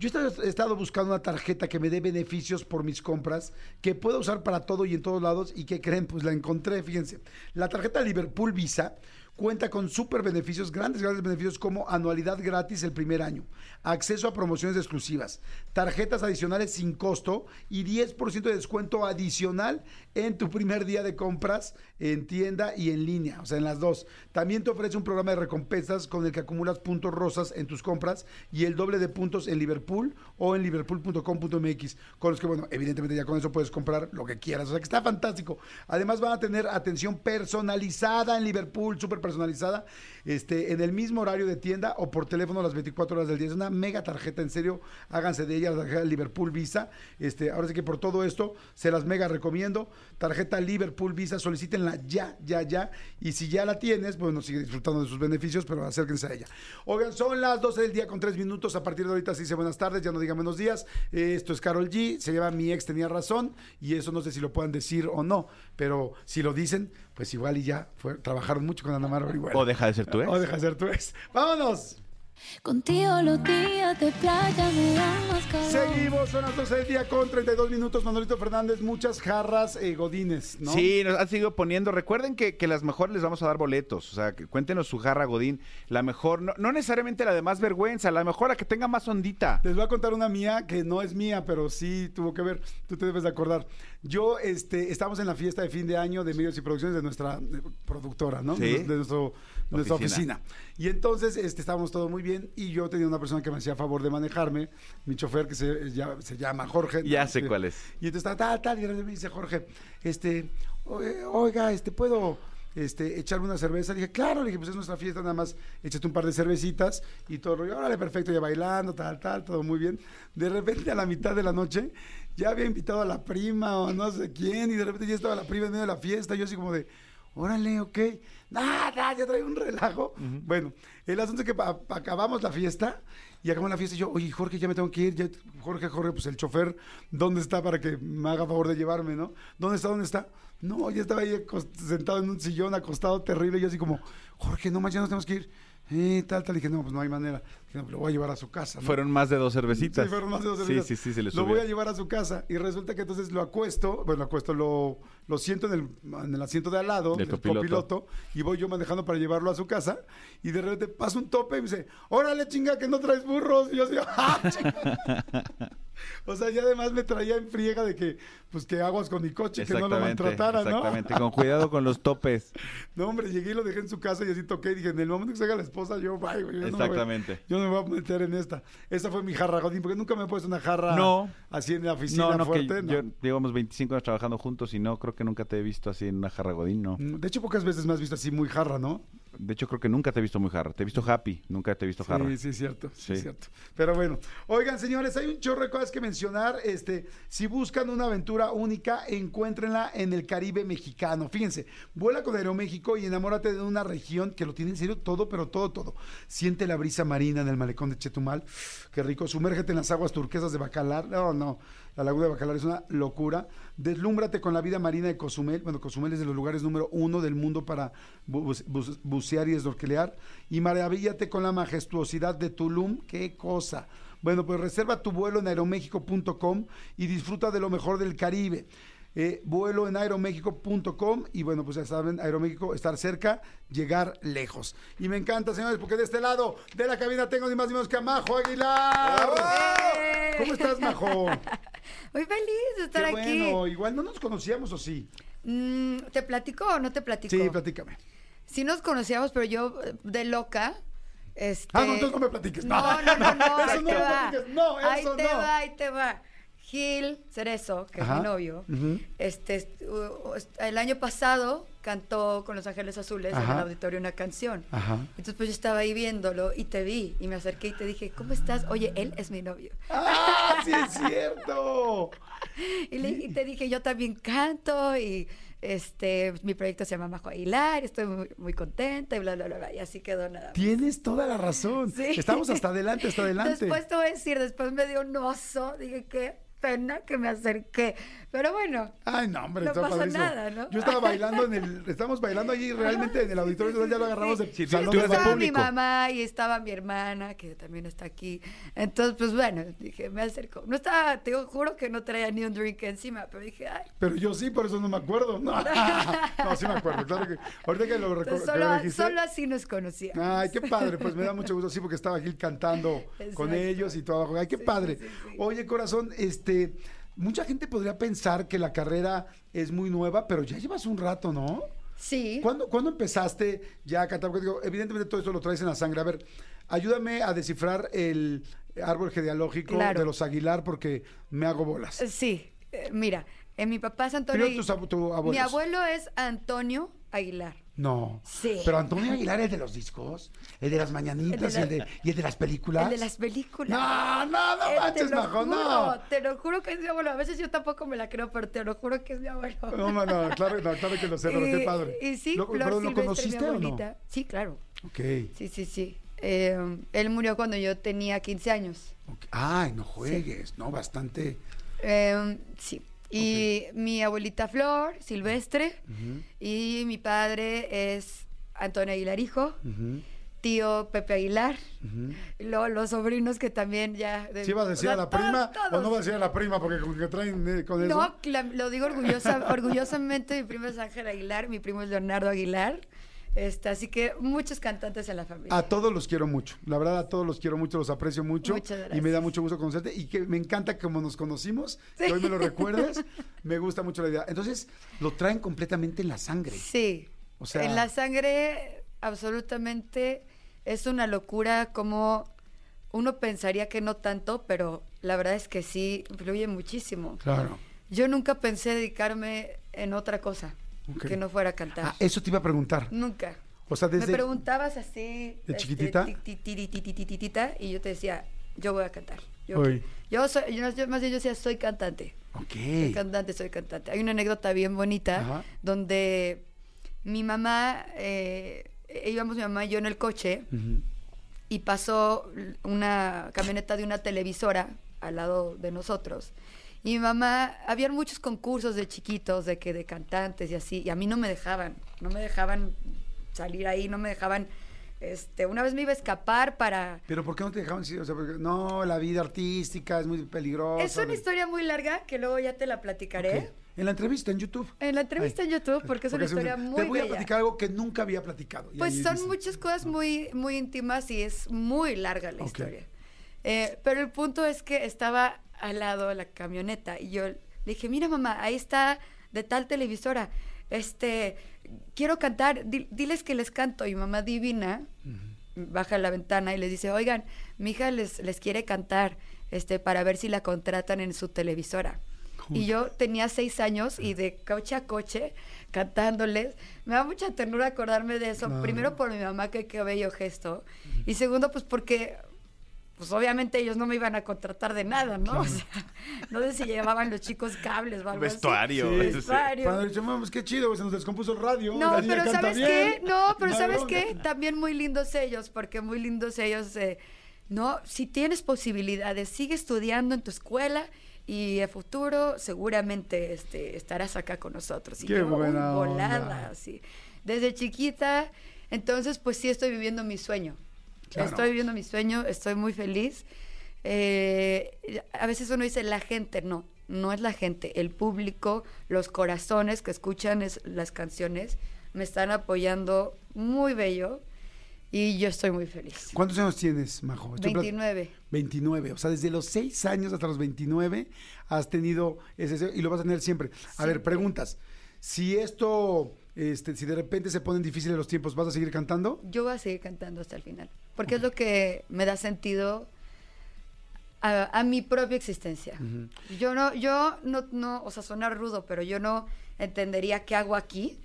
Yo he estado buscando una tarjeta que me dé beneficios por mis compras, que pueda usar para todo y en todos lados, y que creen, pues la encontré, fíjense. La tarjeta Liverpool Visa cuenta con súper beneficios, grandes, grandes beneficios como anualidad gratis el primer año, acceso a promociones exclusivas, tarjetas adicionales sin costo y 10% de descuento adicional en tu primer día de compras en tienda y en línea, o sea, en las dos. También te ofrece un programa de recompensas con el que acumulas puntos rosas en tus compras y el doble de puntos en Liverpool o en liverpool.com.mx, con los que, bueno, evidentemente ya con eso puedes comprar lo que quieras, o sea, que está fantástico. Además van a tener atención personalizada en Liverpool, súper personalizada, este, en el mismo horario de tienda o por teléfono las 24 horas del día. Es una mega tarjeta, en serio, háganse de ella, la tarjeta Liverpool Visa. Este, ahora sí que por todo esto se las mega recomiendo. Tarjeta Liverpool Visa, solicítenla ya, ya, ya. Y si ya la tienes, bueno, sigue disfrutando de sus beneficios, pero acérquense a ella. Oigan, son las 12 del día con 3 minutos. A partir de ahorita se dice buenas tardes, ya no digan buenos días. Esto es Carol G, se llama Mi ex tenía razón. Y eso no sé si lo puedan decir o no, pero si lo dicen, pues igual y ya trabajaron mucho con Ana Mara. O deja de ser tu ex. O deja de ser tu ex. ¡Vámonos! Contigo los días de playa me dan más calor. Seguimos, son las 12 del día con 32 minutos. Manolito Fernández, muchas jarras eh, godines, ¿no? Sí, nos han seguido poniendo. Recuerden que, que las mejores les vamos a dar boletos. O sea, que cuéntenos su jarra Godín. La mejor, no, no necesariamente la de más vergüenza, la mejor la que tenga más ondita. Les voy a contar una mía que no es mía, pero sí tuvo que ver. Tú te debes de acordar. Yo, este, estamos en la fiesta de fin de año de medios y producciones de nuestra eh, productora, ¿no? Sí. De, de nuestro, nuestra Oficina. oficina. Y entonces, este, estábamos todo muy bien y yo tenía una persona que me hacía favor de manejarme, mi chofer que se, ya- se llama Jorge. Ya ¿no? sé cuál es. Y entonces tal, tal, tal, y me dice Jorge, este, "O- oiga, este, ¿puedo este, echarme una cerveza? Le dije, claro, le dije, pues es nuestra fiesta, nada más échate un par de cervecitas y todo el rollo, órale, perfecto, ya bailando, tal, tal, todo muy bien. De repente a la mitad de la noche ya había invitado a la prima o no sé quién y de repente ya estaba la prima en medio de la fiesta, yo así como de, órale, ok, nada, ya trae un relajo. Bueno, el asunto es que acabamos la fiesta y acabamos la fiesta y yo, oye, Jorge, ya me tengo que ir. ya- Jorge, Jorge, pues el chofer, ¿dónde está para que me haga favor de llevarme, no? ¿Dónde está? ¿Dónde está? No, ya estaba ahí sentado en un sillón, acostado terrible. Y yo así como, Jorge, no más, ya nos tenemos que ir. Eh, tal, tal. Y dije, no, pues no hay manera. Dije, no, pues lo voy a llevar a su casa. ¿no? Fueron más de dos cervecitas. Sí, fueron más de dos Sí, cervezas. sí, sí, se le Lo voy a llevar a su casa y resulta que entonces lo acuesto, bueno, lo acuesto, lo, lo siento en el, en el asiento de al lado, Del del copiloto. copiloto, y voy yo manejando para llevarlo a su casa y de repente pasa un tope y me dice, órale chinga que no traes burros. Y yo así, ¡ah, chinga! O sea, ya además me traía en friega de que, pues que aguas con mi coche, que no lo Exactamente, maltratara, ¿no? exactamente. Con cuidado con los topes. No, hombre, llegué y lo dejé en su casa y así toqué y dije, en el momento que se haga la esposa, yo, bye, güey, yo no me voy- Exactamente. yo no me voy a meter en esta. Esa fue mi jarra, Godín, porque nunca me he puesto una jarra No. así en la oficina No, no, que fuerte. no. yo llevamos 25 años trabajando juntos y no creo que nunca te he visto así en una jarra Godín, no. De hecho, pocas veces me has visto así muy jarra, ¿no? De hecho, creo que nunca te he visto muy jarra. Te he visto happy, nunca te he visto jarra. Sí, sí, cierto, sí, Sí. cierto. Pero bueno, oigan, señores, hay un chorro de cosas que mencionar. Este, si buscan una aventura única, encuéntrenla en el Caribe mexicano. Fíjense, vuela con Aeroméxico y enamórate de una región que lo tiene en serio todo, pero todo, todo. Siente la brisa marina en el malecón de Chetumal. Qué rico. Sumérgete en las aguas turquesas de Bacalar. No, no. La laguna de Bacalar es una locura. Deslúmbrate con la vida marina de Cozumel. Bueno, Cozumel es de los lugares número uno del mundo para bucear y esnorquelear. Y maravíllate con la majestuosidad de Tulum. ¡Qué cosa! Bueno, pues reserva tu vuelo en aeroméxico.com y disfruta de lo mejor del Caribe. Eh, vuelo en aeroméxico.com y bueno, pues ya saben, Aeroméxico, estar cerca, llegar lejos. Y me encanta, señores, porque de este lado de la cabina tengo ni más ni menos que a Majo Aguilar. ¿Cómo estás, Majo? Muy feliz de estar Qué aquí. bueno, igual no nos conocíamos o sí. Mm, ¿Te platico o no te platico? Sí, platícame. Sí nos conocíamos, pero yo de loca. Este... Ah, no, entonces no me platiques. No, no, no, no, Eso ahí no te va. platiques. No, ahí te no. va, ahí te va. Gil Cerezo, que Ajá. es mi novio, este, el año pasado cantó con Los Ángeles Azules en el auditorio una canción. Ajá. Entonces pues yo estaba ahí viéndolo y te vi y me acerqué y te dije, ¿cómo estás? Oye, él es mi novio. ¡Ah, sí es cierto! Y, le- y te dije, yo también canto y este mi proyecto se llama Majo Aguilar, estoy muy, muy contenta y bla, bla, bla, bla. Y así quedó nada más. Tienes toda la razón. Sí. Estamos hasta adelante, hasta adelante. Después te voy a decir, después me dio un oso, dije, qué pena que me acerqué. Pero bueno, Ay, no, hombre, no pasa padrísimo. nada, ¿no? Yo estaba bailando en el, estábamos bailando allí realmente en el auditorio, entonces ya lo agarramos de Sí, salón de estaba mi mamá y estaba mi hermana, que también está aquí. Entonces, pues bueno, dije, me acerco. No estaba, te juro que no traía ni un drink encima, pero dije, ay. Pero yo sí, por eso no me acuerdo. No, no sí me acuerdo, claro que. Ahorita que lo, lo solo, solo así nos conocíamos. Ay, qué padre, pues me da mucho gusto, sí, porque estaba Gil cantando con ellos y todo abajo. Ay, qué padre. Oye, corazón, este, mucha gente podría pensar que la carrera es muy nueva, pero ya llevas un rato, ¿no? Sí. ¿Cuándo, cuándo empezaste ya a cantar? Porque digo, evidentemente todo eso lo traes en la sangre. A ver, ayúdame a descifrar el árbol genealógico Claro. de los Aguilar porque me hago bolas. Sí, eh, mira, eh, mi papá es Antonio abu- tu abuelos. Mi abuelo es Antonio Aguilar. No. Sí. Pero Antonio Aguilar es de los discos, el de las mañanitas El y, el de, y el de las películas. El de las películas. No, no, no Eh, manches, Majo, juro, no. Te lo juro que es mi abuelo. A veces yo tampoco me la creo, pero te lo juro que es mi abuelo. No, no, no, claro, no, claro que lo sé, pero qué padre. Y sí, ¿Lo, Flor ¿lo mi conociste o no? Sí, claro. Ok. Sí, sí, sí. Eh, él murió cuando yo tenía 15 años. Ay, no juegues, no, bastante. Eh, sí. Y mi abuelita Flor Silvestre y mi padre es Antonio Aguilar hijo, tío Pepe Aguilar, y luego los sobrinos que también ya... de- ¿Sí vas a decir o a la prima todos, o no vas a decir a la prima porque con que traen eh, con eso? No, cla- lo digo orgullosa, orgullosamente, mi primo es Ángel Aguilar, mi primo es Leonardo Aguilar, este, así que muchos cantantes en la familia. A todos los quiero mucho. La verdad, a todos los quiero mucho, los aprecio mucho. Muchas Y me da gracias. mucho gusto conocerte. Y que me encanta como nos conocimos. Sí. Que hoy me lo recuerdes. me gusta mucho la idea. Entonces, lo traen completamente en la sangre. Sí. O sea- en la sangre, absolutamente, es una locura como uno pensaría que no tanto, pero la verdad es que sí, influye muchísimo. Claro. Yo nunca pensé dedicarme en otra cosa Que no fuera a cantar. Ah, eso te iba a preguntar. Nunca. O sea, Me desde. preguntabas así. ¿De este, chiquitita? ti- ti- ti- ti- ti- ti- ti- tita, y yo te decía, yo voy a cantar. Yo, Uy. yo soy, yo, yo- más bien yo decía, soy cantante. Ok. Soy cantante, soy cantante. Hay una anécdota bien bonita Ajá. donde mi mamá, eh, íbamos mi mamá y yo en el coche y pasó una camioneta de una televisora al lado de nosotros. Y mi mamá, habían muchos concursos de chiquitos, de que de cantantes y así, y a mí no me dejaban, no me dejaban salir ahí, no me dejaban, este, una vez me iba a escapar para... Pero ¿por qué no te dejaban? O sea, porque, no, la vida artística es muy peligrosa. Es una historia muy larga que luego ya te la platicaré. En la entrevista en YouTube. En la entrevista en YouTube, porque es una historia un- muy Te voy a platicar algo que nunca había platicado. Pues son dice- muchas cosas muy, muy íntimas y es muy larga la historia. Eh, pero el punto es que estaba al lado de la camioneta y yo le dije, mira mamá, ahí está de tal televisora, este, quiero cantar, di- diles que les canto. Y mamá divina baja la ventana y les dice, oigan, mi hija les, les quiere cantar este, para ver si la contratan en su televisora. Y yo tenía seis años y de coche a coche cantándoles. Me da mucha ternura acordarme de eso. Primero por mi mamá, que qué bello gesto. Y segundo, pues porque pues obviamente ellos no me iban a contratar de nada, ¿no? O sea, no sé si llevaban los chicos cables o algo así. Vestuario. Sí. Vestuario. Cuando le decimos, "Pues, qué chido, se nos descompuso el radio. No, pero ¿sabes bien". qué? No, pero No, ¿sabes qué? También muy lindos ellos, porque muy lindos ellos, eh, ¿no? Si tienes posibilidades, sigue estudiando en tu escuela y a futuro seguramente este, estarás acá con nosotros. Y Qué yo, buena volada, onda. así. Desde chiquita, entonces pues sí estoy viviendo mi sueño. Claro. Estoy viviendo mi sueño, estoy muy feliz. Eh, a veces uno dice la gente, no, no es la gente, el público, los corazones que escuchan es- las canciones me están apoyando muy bello y yo estoy muy feliz. ¿Cuántos años tienes, Majo? Estoy plat- 29. 29. O sea, desde los 6 años hasta los 29 has tenido ese y lo vas a tener siempre. A ver, preguntas. Si esto, este, si de repente se ponen difíciles los tiempos, ¿vas a seguir cantando? Yo voy a seguir cantando hasta el final, porque es lo que me da sentido a, a mi propia existencia. Yo no, yo no, no, o sea, sonar rudo, pero yo no entendería qué hago aquí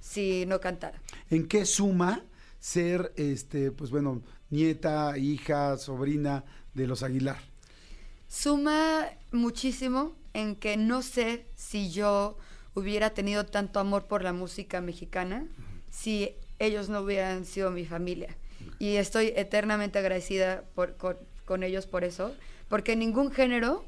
si no cantara. ¿En qué suma ser, este, pues bueno, nieta, hija, sobrina de los Aguilar? Suma muchísimo en que no sé si yo hubiera tenido tanto amor por la música mexicana si ellos no hubieran sido mi familia. Y estoy eternamente agradecida por- con, con ellos por eso, porque en ningún género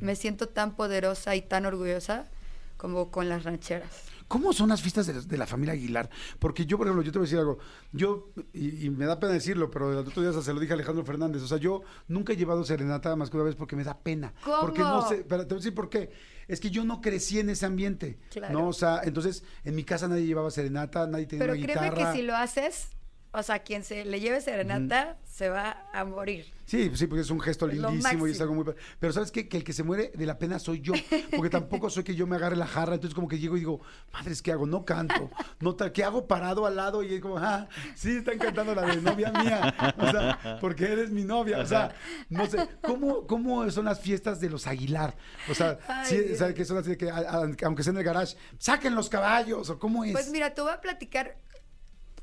me siento tan poderosa y tan orgullosa como con las rancheras. ¿Cómo son las fiestas de, de la familia Aguilar? Porque yo, por ejemplo, yo te voy a decir algo. Yo, y, y me da pena decirlo, pero el otro día se lo dije a Alejandro Fernández. O sea, yo nunca he llevado serenata más que una vez porque me da pena. ¿Cómo? Porque no sé, pero te voy a decir por qué. Es que yo no crecí en ese ambiente. Claro. ¿no? O sea, entonces en mi casa nadie llevaba serenata, nadie tenía Pero una créeme guitarra. que si lo haces, o sea, quien se le lleve serenata se va a morir. Sí, sí, porque es un gesto Es lindísimo y es algo muy... Pero ¿sabes qué? Que el que se muere de la pena soy yo, porque tampoco soy que yo me agarre la jarra, entonces como que llego y digo, madres, ¿qué hago? No canto, no ¿qué hago parado al lado? Y es como, ah, sí, están cantando la de novia mía, o sea, porque eres mi novia, o sea, no sé, ¿cómo, cómo son las fiestas de los Aguilar? O sea, Ay, sí, Dios. ¿sabes que son así de que, aunque sea en el garage, saquen los caballos, o cómo es? Pues mira, te voy a platicar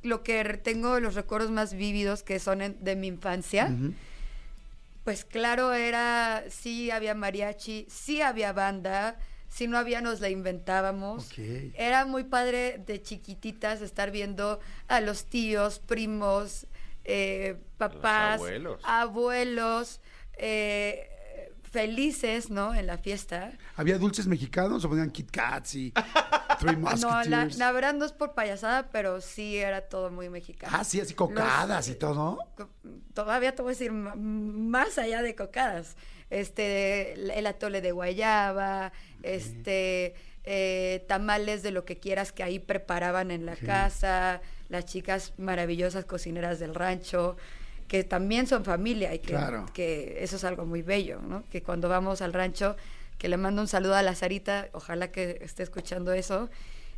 lo que tengo los recuerdos más vívidos que son en- de mi infancia. Pues claro, era, sí había mariachi, sí había banda, si no había nos la inventábamos. Ok. Era muy padre de chiquititas estar viendo a los tíos, primos, eh, papás, abuelos. abuelos, eh, felices, ¿no? En la fiesta. ¿Había dulces mexicanos o ponían Kit Kats y Three No, la, Musketeers? la verdad no es por payasada, pero sí era todo muy mexicano. Ah, sí, así cocadas y todo. Todavía te voy a decir más allá de cocadas. Este, el atole de guayaba, este, eh, tamales de lo que quieras que ahí preparaban en la casa, las chicas maravillosas cocineras del rancho, que también son familia y que, Claro. que eso es algo muy bello, ¿no? Que cuando vamos al rancho, que le mando un saludo a la Sarita, ojalá que esté escuchando eso,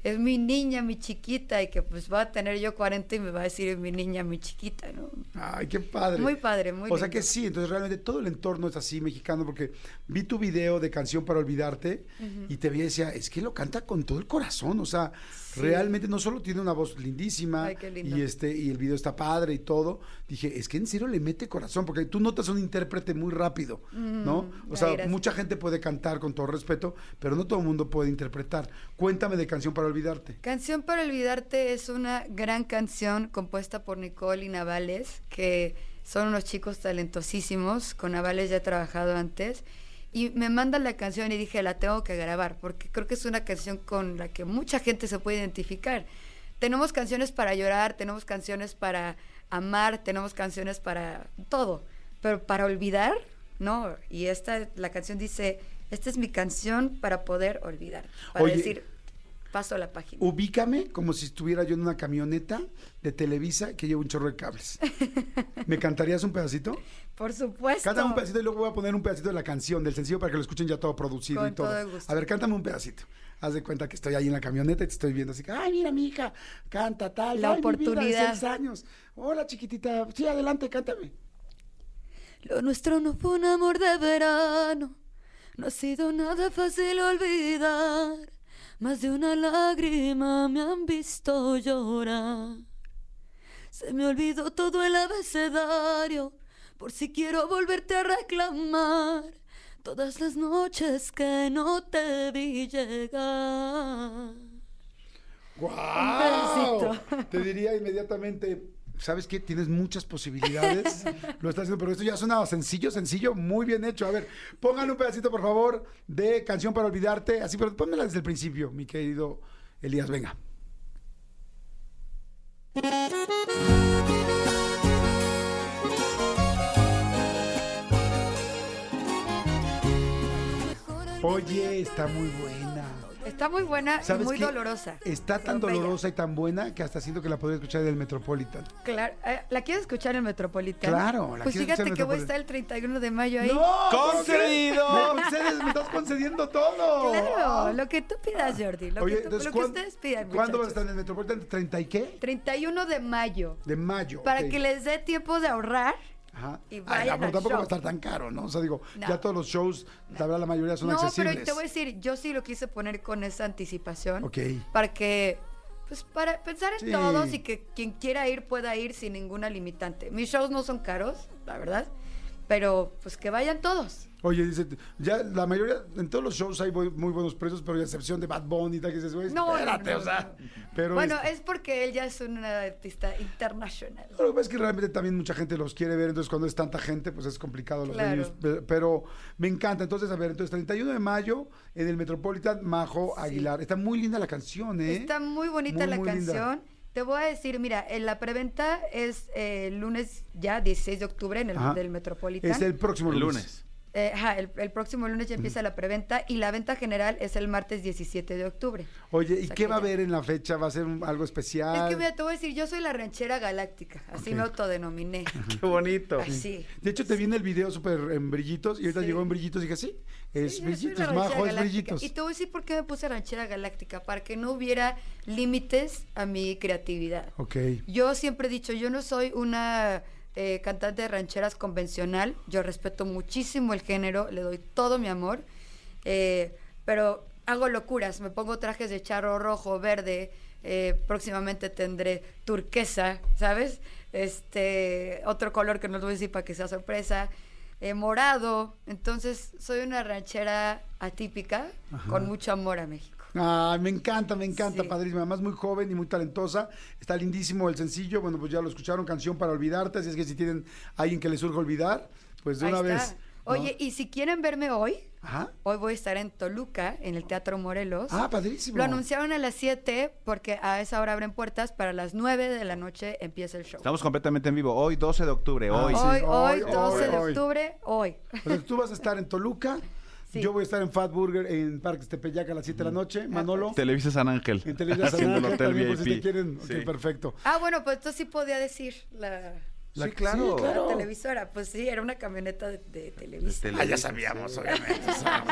es mi niña, mi chiquita, y que pues va a tener yo 40 y me va a decir mi niña, mi chiquita, ¿no? Ay, qué padre. Muy padre, muy O sea que sí, entonces realmente todo el entorno es así mexicano, porque vi tu video de Canción para Olvidarte y te vi y decía, es que lo canta con todo el corazón, o sea, realmente no solo tiene una voz lindísima Ay, qué lindo. y este y el video está padre y todo, dije, es que en serio le mete corazón, porque tú notas un intérprete muy rápido, ¿no? O sea, gracias. mucha gente puede cantar con todo respeto, pero no todo el mundo puede interpretar. Cuéntame de Canción para Olvidarte. Canción para olvidarte es una gran canción compuesta por Nicole y Navales, que son unos chicos talentosísimos. Con Navales ya he trabajado antes. Y me mandan la canción y dije, la tengo que grabar, porque creo que es una canción con la que mucha gente se puede identificar. Tenemos canciones para llorar, tenemos canciones para amar, tenemos canciones para todo, pero para olvidar, no. Y esta, la canción dice, esta es mi canción para poder olvidar, para Oye, decir, paso la página. Ubícame como si estuviera yo en una camioneta de Televisa que lleva un chorro de cables. ¿Me cantarías un pedacito? Por supuesto. Cántame un pedacito y luego voy a poner un pedacito de la canción, del sencillo, para que lo escuchen ya todo producido Con y todo. todo el gusto. A ver, cántame un pedacito. Haz de cuenta que estoy ahí en la camioneta y te estoy viendo así que, ay, mira, mi hija, canta tal. La ay, mi vida de oportunidad. seis años. Hola, chiquitita. Sí, adelante, cántame. Lo nuestro no fue un amor de verano, No ha sido nada fácil olvidar. Más de una lágrima me han visto llorar. Se me olvidó todo el abecedario. Por si quiero volverte a reclamar. Todas las noches que no te vi llegar. ¡Guau! Te diría inmediatamente, ¿sabes qué? Tienes muchas posibilidades. Lo estás haciendo, pero esto ya suena sencillo, sencillo, muy bien hecho. A ver, pónganle un pedacito, por favor, de Canción para Olvidarte. Así, pero pónmela desde el principio, mi querido Elías. Venga. Oye, está muy buena. Está muy buena y ¿Sabes muy qué? dolorosa. Está tan bella. dolorosa y tan buena que hasta siento que la podría escuchar del Metropolitan. Claro, eh, ¿la quieres escuchar en Metropolitan? Claro, la Pues quiero fíjate en que voy a estar el 31 de mayo ahí. ¡No! ¡Concedido! Me concedes, me estás concediendo todo. Claro, lo que tú pidas, Jordi. Lo, Oye, que, tú- entonces, lo que ¿cuán- ustedes pidan, ¿Cuándo vas a estar en el Metropolitan? ¿30 y qué? 31 de mayo. De mayo. Para que les dé tiempo de ahorrar. Ajá. y Ay, vayan pero al tampoco show. va a estar tan caro, ¿no? O sea, digo, No. ya todos los shows, la verdad, la mayoría son no, accesibles. pero te voy a decir, yo sí lo quise poner con esa anticipación. Ok. Para que, pues, para pensar en Sí. todos y que quien quiera ir pueda ir sin ninguna limitante. Mis shows no son caros, la verdad. Pero, pues, que vayan todos. Oye, dice, ya la mayoría, en todos los shows hay muy buenos precios, pero a excepción de Bad Bunny, tal, que dices, güey, No, no, espérate, no, o sea. Pero bueno, es porque él ya es un artista internacional. Lo que pasa es que realmente también mucha gente los quiere ver, entonces cuando es tanta gente, pues es complicado los Claro. venues, Pero me encanta. Entonces, a ver, entonces 31 de mayo en el Metropolitan Majo Aguilar. Está muy linda la canción, ¿eh? Está muy bonita Muy, la muy linda. canción. Te voy a decir, mira, en la preventa es eh, el lunes ya, 16 de octubre, en el Ajá. del Metropolitan. Es el próximo El lunes. lunes. Eh, ajá, el, el próximo lunes ya empieza la preventa y la venta general es el martes 17 de octubre. Oye, O ¿y sea qué va a haber en la fecha? ¿Va a ser un- algo especial? Es que mira, te voy a decir, yo soy la ranchera galáctica, así Ok. me autodenominé. Qué bonito. Así. De hecho, te viene el video súper en brillitos y ahorita llegó en brillitos y dije, sí, es Sí, brillitos, Majo, es brillitos. Y te voy a decir por qué me puse ranchera galáctica, para que no hubiera límites a mi creatividad. Ok. Yo siempre he dicho, yo no soy una eh, cantante de rancheras convencional, yo respeto muchísimo el género, le doy todo mi amor, eh, pero hago locuras, me pongo trajes de charro rojo, verde, eh, próximamente tendré turquesa, ¿sabes? Este, otro color que no les voy a decir para que sea sorpresa, morado, entonces soy una ranchera atípica Ajá. con mucho amor a México. Ah, me encanta, me encanta, Sí. padrísima. Además, muy joven y muy talentosa. Está lindísimo el sencillo. Bueno, pues ya lo escucharon, Canción para Olvidarte. Así es que si tienen alguien que les surja olvidar, pues de Ahí una está. vez. ¿no? Oye, y si quieren verme hoy, Ajá. hoy voy a estar en Toluca, en el Teatro Morelos. Ah, padrísimo. Lo anunciaron a las 7 porque a esa hora abren puertas, para las 9 de la noche empieza el show. Estamos completamente en vivo. Hoy, 12 de octubre. Ah, Hoy. sí. Hoy, hoy, hoy, 12 de octubre, hoy. Sea, tú vas a estar en Toluca. Sí. Yo voy a estar en Fat Burger en Parques Tepeyac a las 7 de la noche. Manolo. Televisa San Ángel. En Televisa San Haciendo el Ángel hotel también, por si te quieren. Ok, Sí. perfecto. Ah, bueno, pues entonces sí podía decir la, La- Sí, claro. sí, la claro. televisora. Pues sí, era una camioneta de, de Televisa. Ah, ya sabíamos, obviamente. o sea,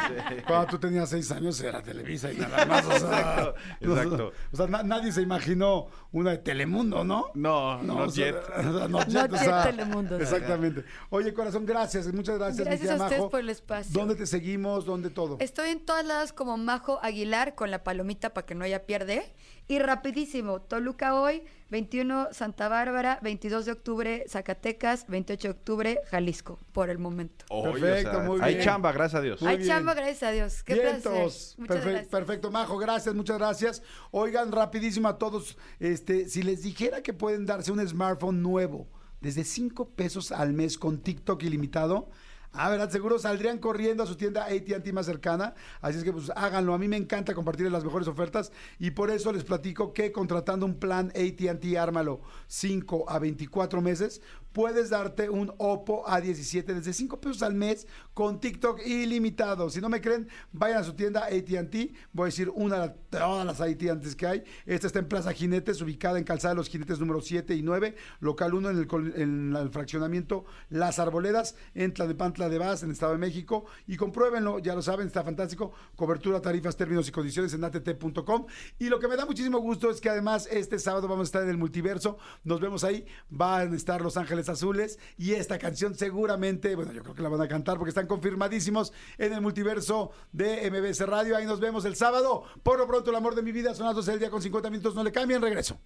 Cuando tú tenías seis años era Televisa y nada más. O sea, Exacto, exacto. O sea, na- nadie se imaginó una de Telemundo, ¿no? No, no, o sea, jet. no No jet, o sea, Telemundo. Exactamente. Oye, corazón, gracias. Muchas gracias, Gracias a ustedes por el espacio. ¿Dónde te seguimos? ¿Dónde todo? Estoy en todas lados como Majo Aguilar con la palomita para que no haya pierde. Y rapidísimo, Toluca hoy, 21 Santa Bárbara, 22 de octubre Zacatecas, 28 de octubre Jalisco, por el momento. Perfecto, muy Hay bien. chamba, gracias a Dios. Muy Hay bien. chamba, gracias a Dios. Qué. Vientos. Muchas Perfe- gracias. Perfecto, Majo, gracias, muchas gracias. Oigan, rapidísimo a todos, este, si les dijera que pueden darse un smartphone nuevo desde 5 pesos al mes con TikTok ilimitado, Ah, ¿verdad? Seguro saldrían corriendo a su tienda AT&T más cercana. Así es que pues háganlo. A mí me encanta compartir las mejores ofertas y por eso les platico que contratando un plan AT&T Ármalo 5 a 24 meses, puedes darte un Oppo A17 desde 5 pesos al mes con TikTok ilimitado. Si no me creen, vayan a su tienda AT&T. Voy a decir una de todas las AT&Ts que hay. Esta está en Plaza Jinetes, ubicada en Calzada de los Jinetes número 7 y 9, local 1 en el, el fraccionamiento Las Arboledas, en Tlalnepantla de Vaz, en Estado de México. Y compruébenlo, ya lo saben, está fantástico. Cobertura, tarifas, términos y condiciones en att.com. Y lo que me da muchísimo gusto es que además este sábado vamos a estar en el multiverso. Nos vemos ahí. Van a estar Los Ángeles Azules y esta canción seguramente, bueno, yo creo que la van a cantar porque están confirmadísimos en el multiverso de MBS Radio. Ahí nos vemos el sábado. Por lo pronto, el amor de mi vida, son las 12 del día con 50 minutos, no le cambien, regreso.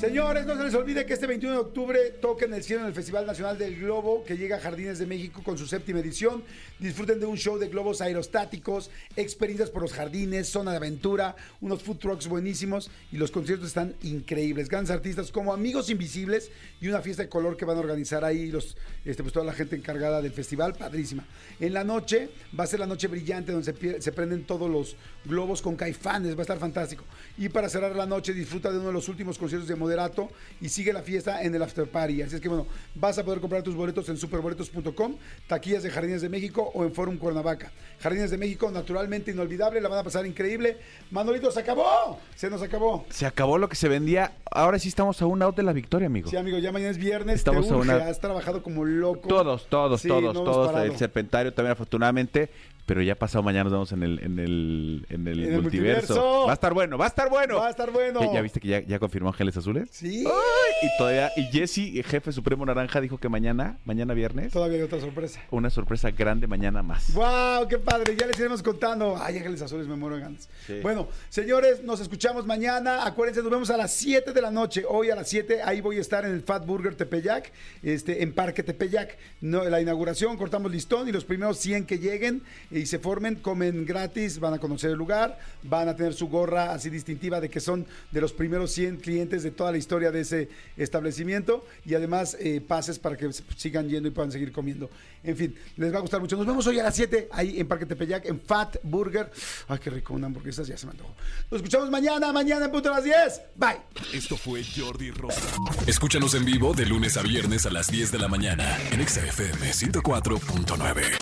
Señores, no se les olvide que este 21 de octubre toca en el cielo en el Festival Nacional del Globo, que llega a Jardines de México con su séptima edición. Disfruten de un show de globos aerostáticos, experiencias por los jardines, zona de aventura, unos food trucks buenísimos y los conciertos están increíbles. Grandes artistas como Amigos Invisibles y una fiesta de color que van a organizar ahí los, este, pues, toda la gente encargada del festival, padrísima. En la noche va a ser la noche brillante donde se, se prenden todos los globos con caifanes, va a estar fantástico. Y para cerrar la noche disfruta de uno de los últimos conciertos de Moderato y sigue la fiesta en el After Party. Así es que bueno, vas a poder comprar tus boletos en superboletos.com, taquillas de Jardines de México o en Forum Cuernavaca. Jardines de México, naturalmente inolvidable, la van a pasar increíble. Manolito, se acabó, se nos acabó. Se acabó lo que se vendía. Ahora sí estamos a un out de la victoria, amigo. Sí, amigo, ya mañana es viernes, Estamos te a urge, una- has trabajado como loco. Todos, todos, Sí, todos, todos. El Serpentario también, afortunadamente. Pero ya pasado mañana nos vemos en el, en el, en el, En el multiverso. multiverso. Va a estar bueno, va a estar bueno. Va a estar bueno. ¿Ya, ya viste que ya, ya confirmó Ángeles Azules? Sí. Ay, y todavía, y Jesse, jefe supremo naranja, dijo que mañana, mañana viernes, Todavía hay otra sorpresa. una sorpresa grande mañana más. ¡Wow! ¡Qué padre! Ya les iremos contando. Ay, Ángeles Azules, me muero de ganas. Sí. Bueno, señores, nos escuchamos mañana. Acuérdense, nos vemos a las 7 de la noche. Hoy a las 7, ahí voy a estar en el Fat Burger Tepeyac, este, en Parque Tepeyac. No, la inauguración, cortamos listón y los primeros 100 que lleguen y se formen, comen gratis, van a conocer el lugar, van a tener su gorra así distintiva de que son de los primeros 100 clientes de toda la historia de ese establecimiento y además eh, pases para que sigan yendo y puedan seguir comiendo. En fin, les va a gustar mucho. Nos vemos hoy a las 7 ahí en Parque Tepeyac, en Fat Burger. Ay, qué rico, una hamburguesa, ya se me antojó. Nos escuchamos mañana, mañana en punto a las 10. Bye. Esto fue Jordi Rosa. Escúchanos en vivo de lunes a viernes a las 10 de la mañana en Exa FM 104.9.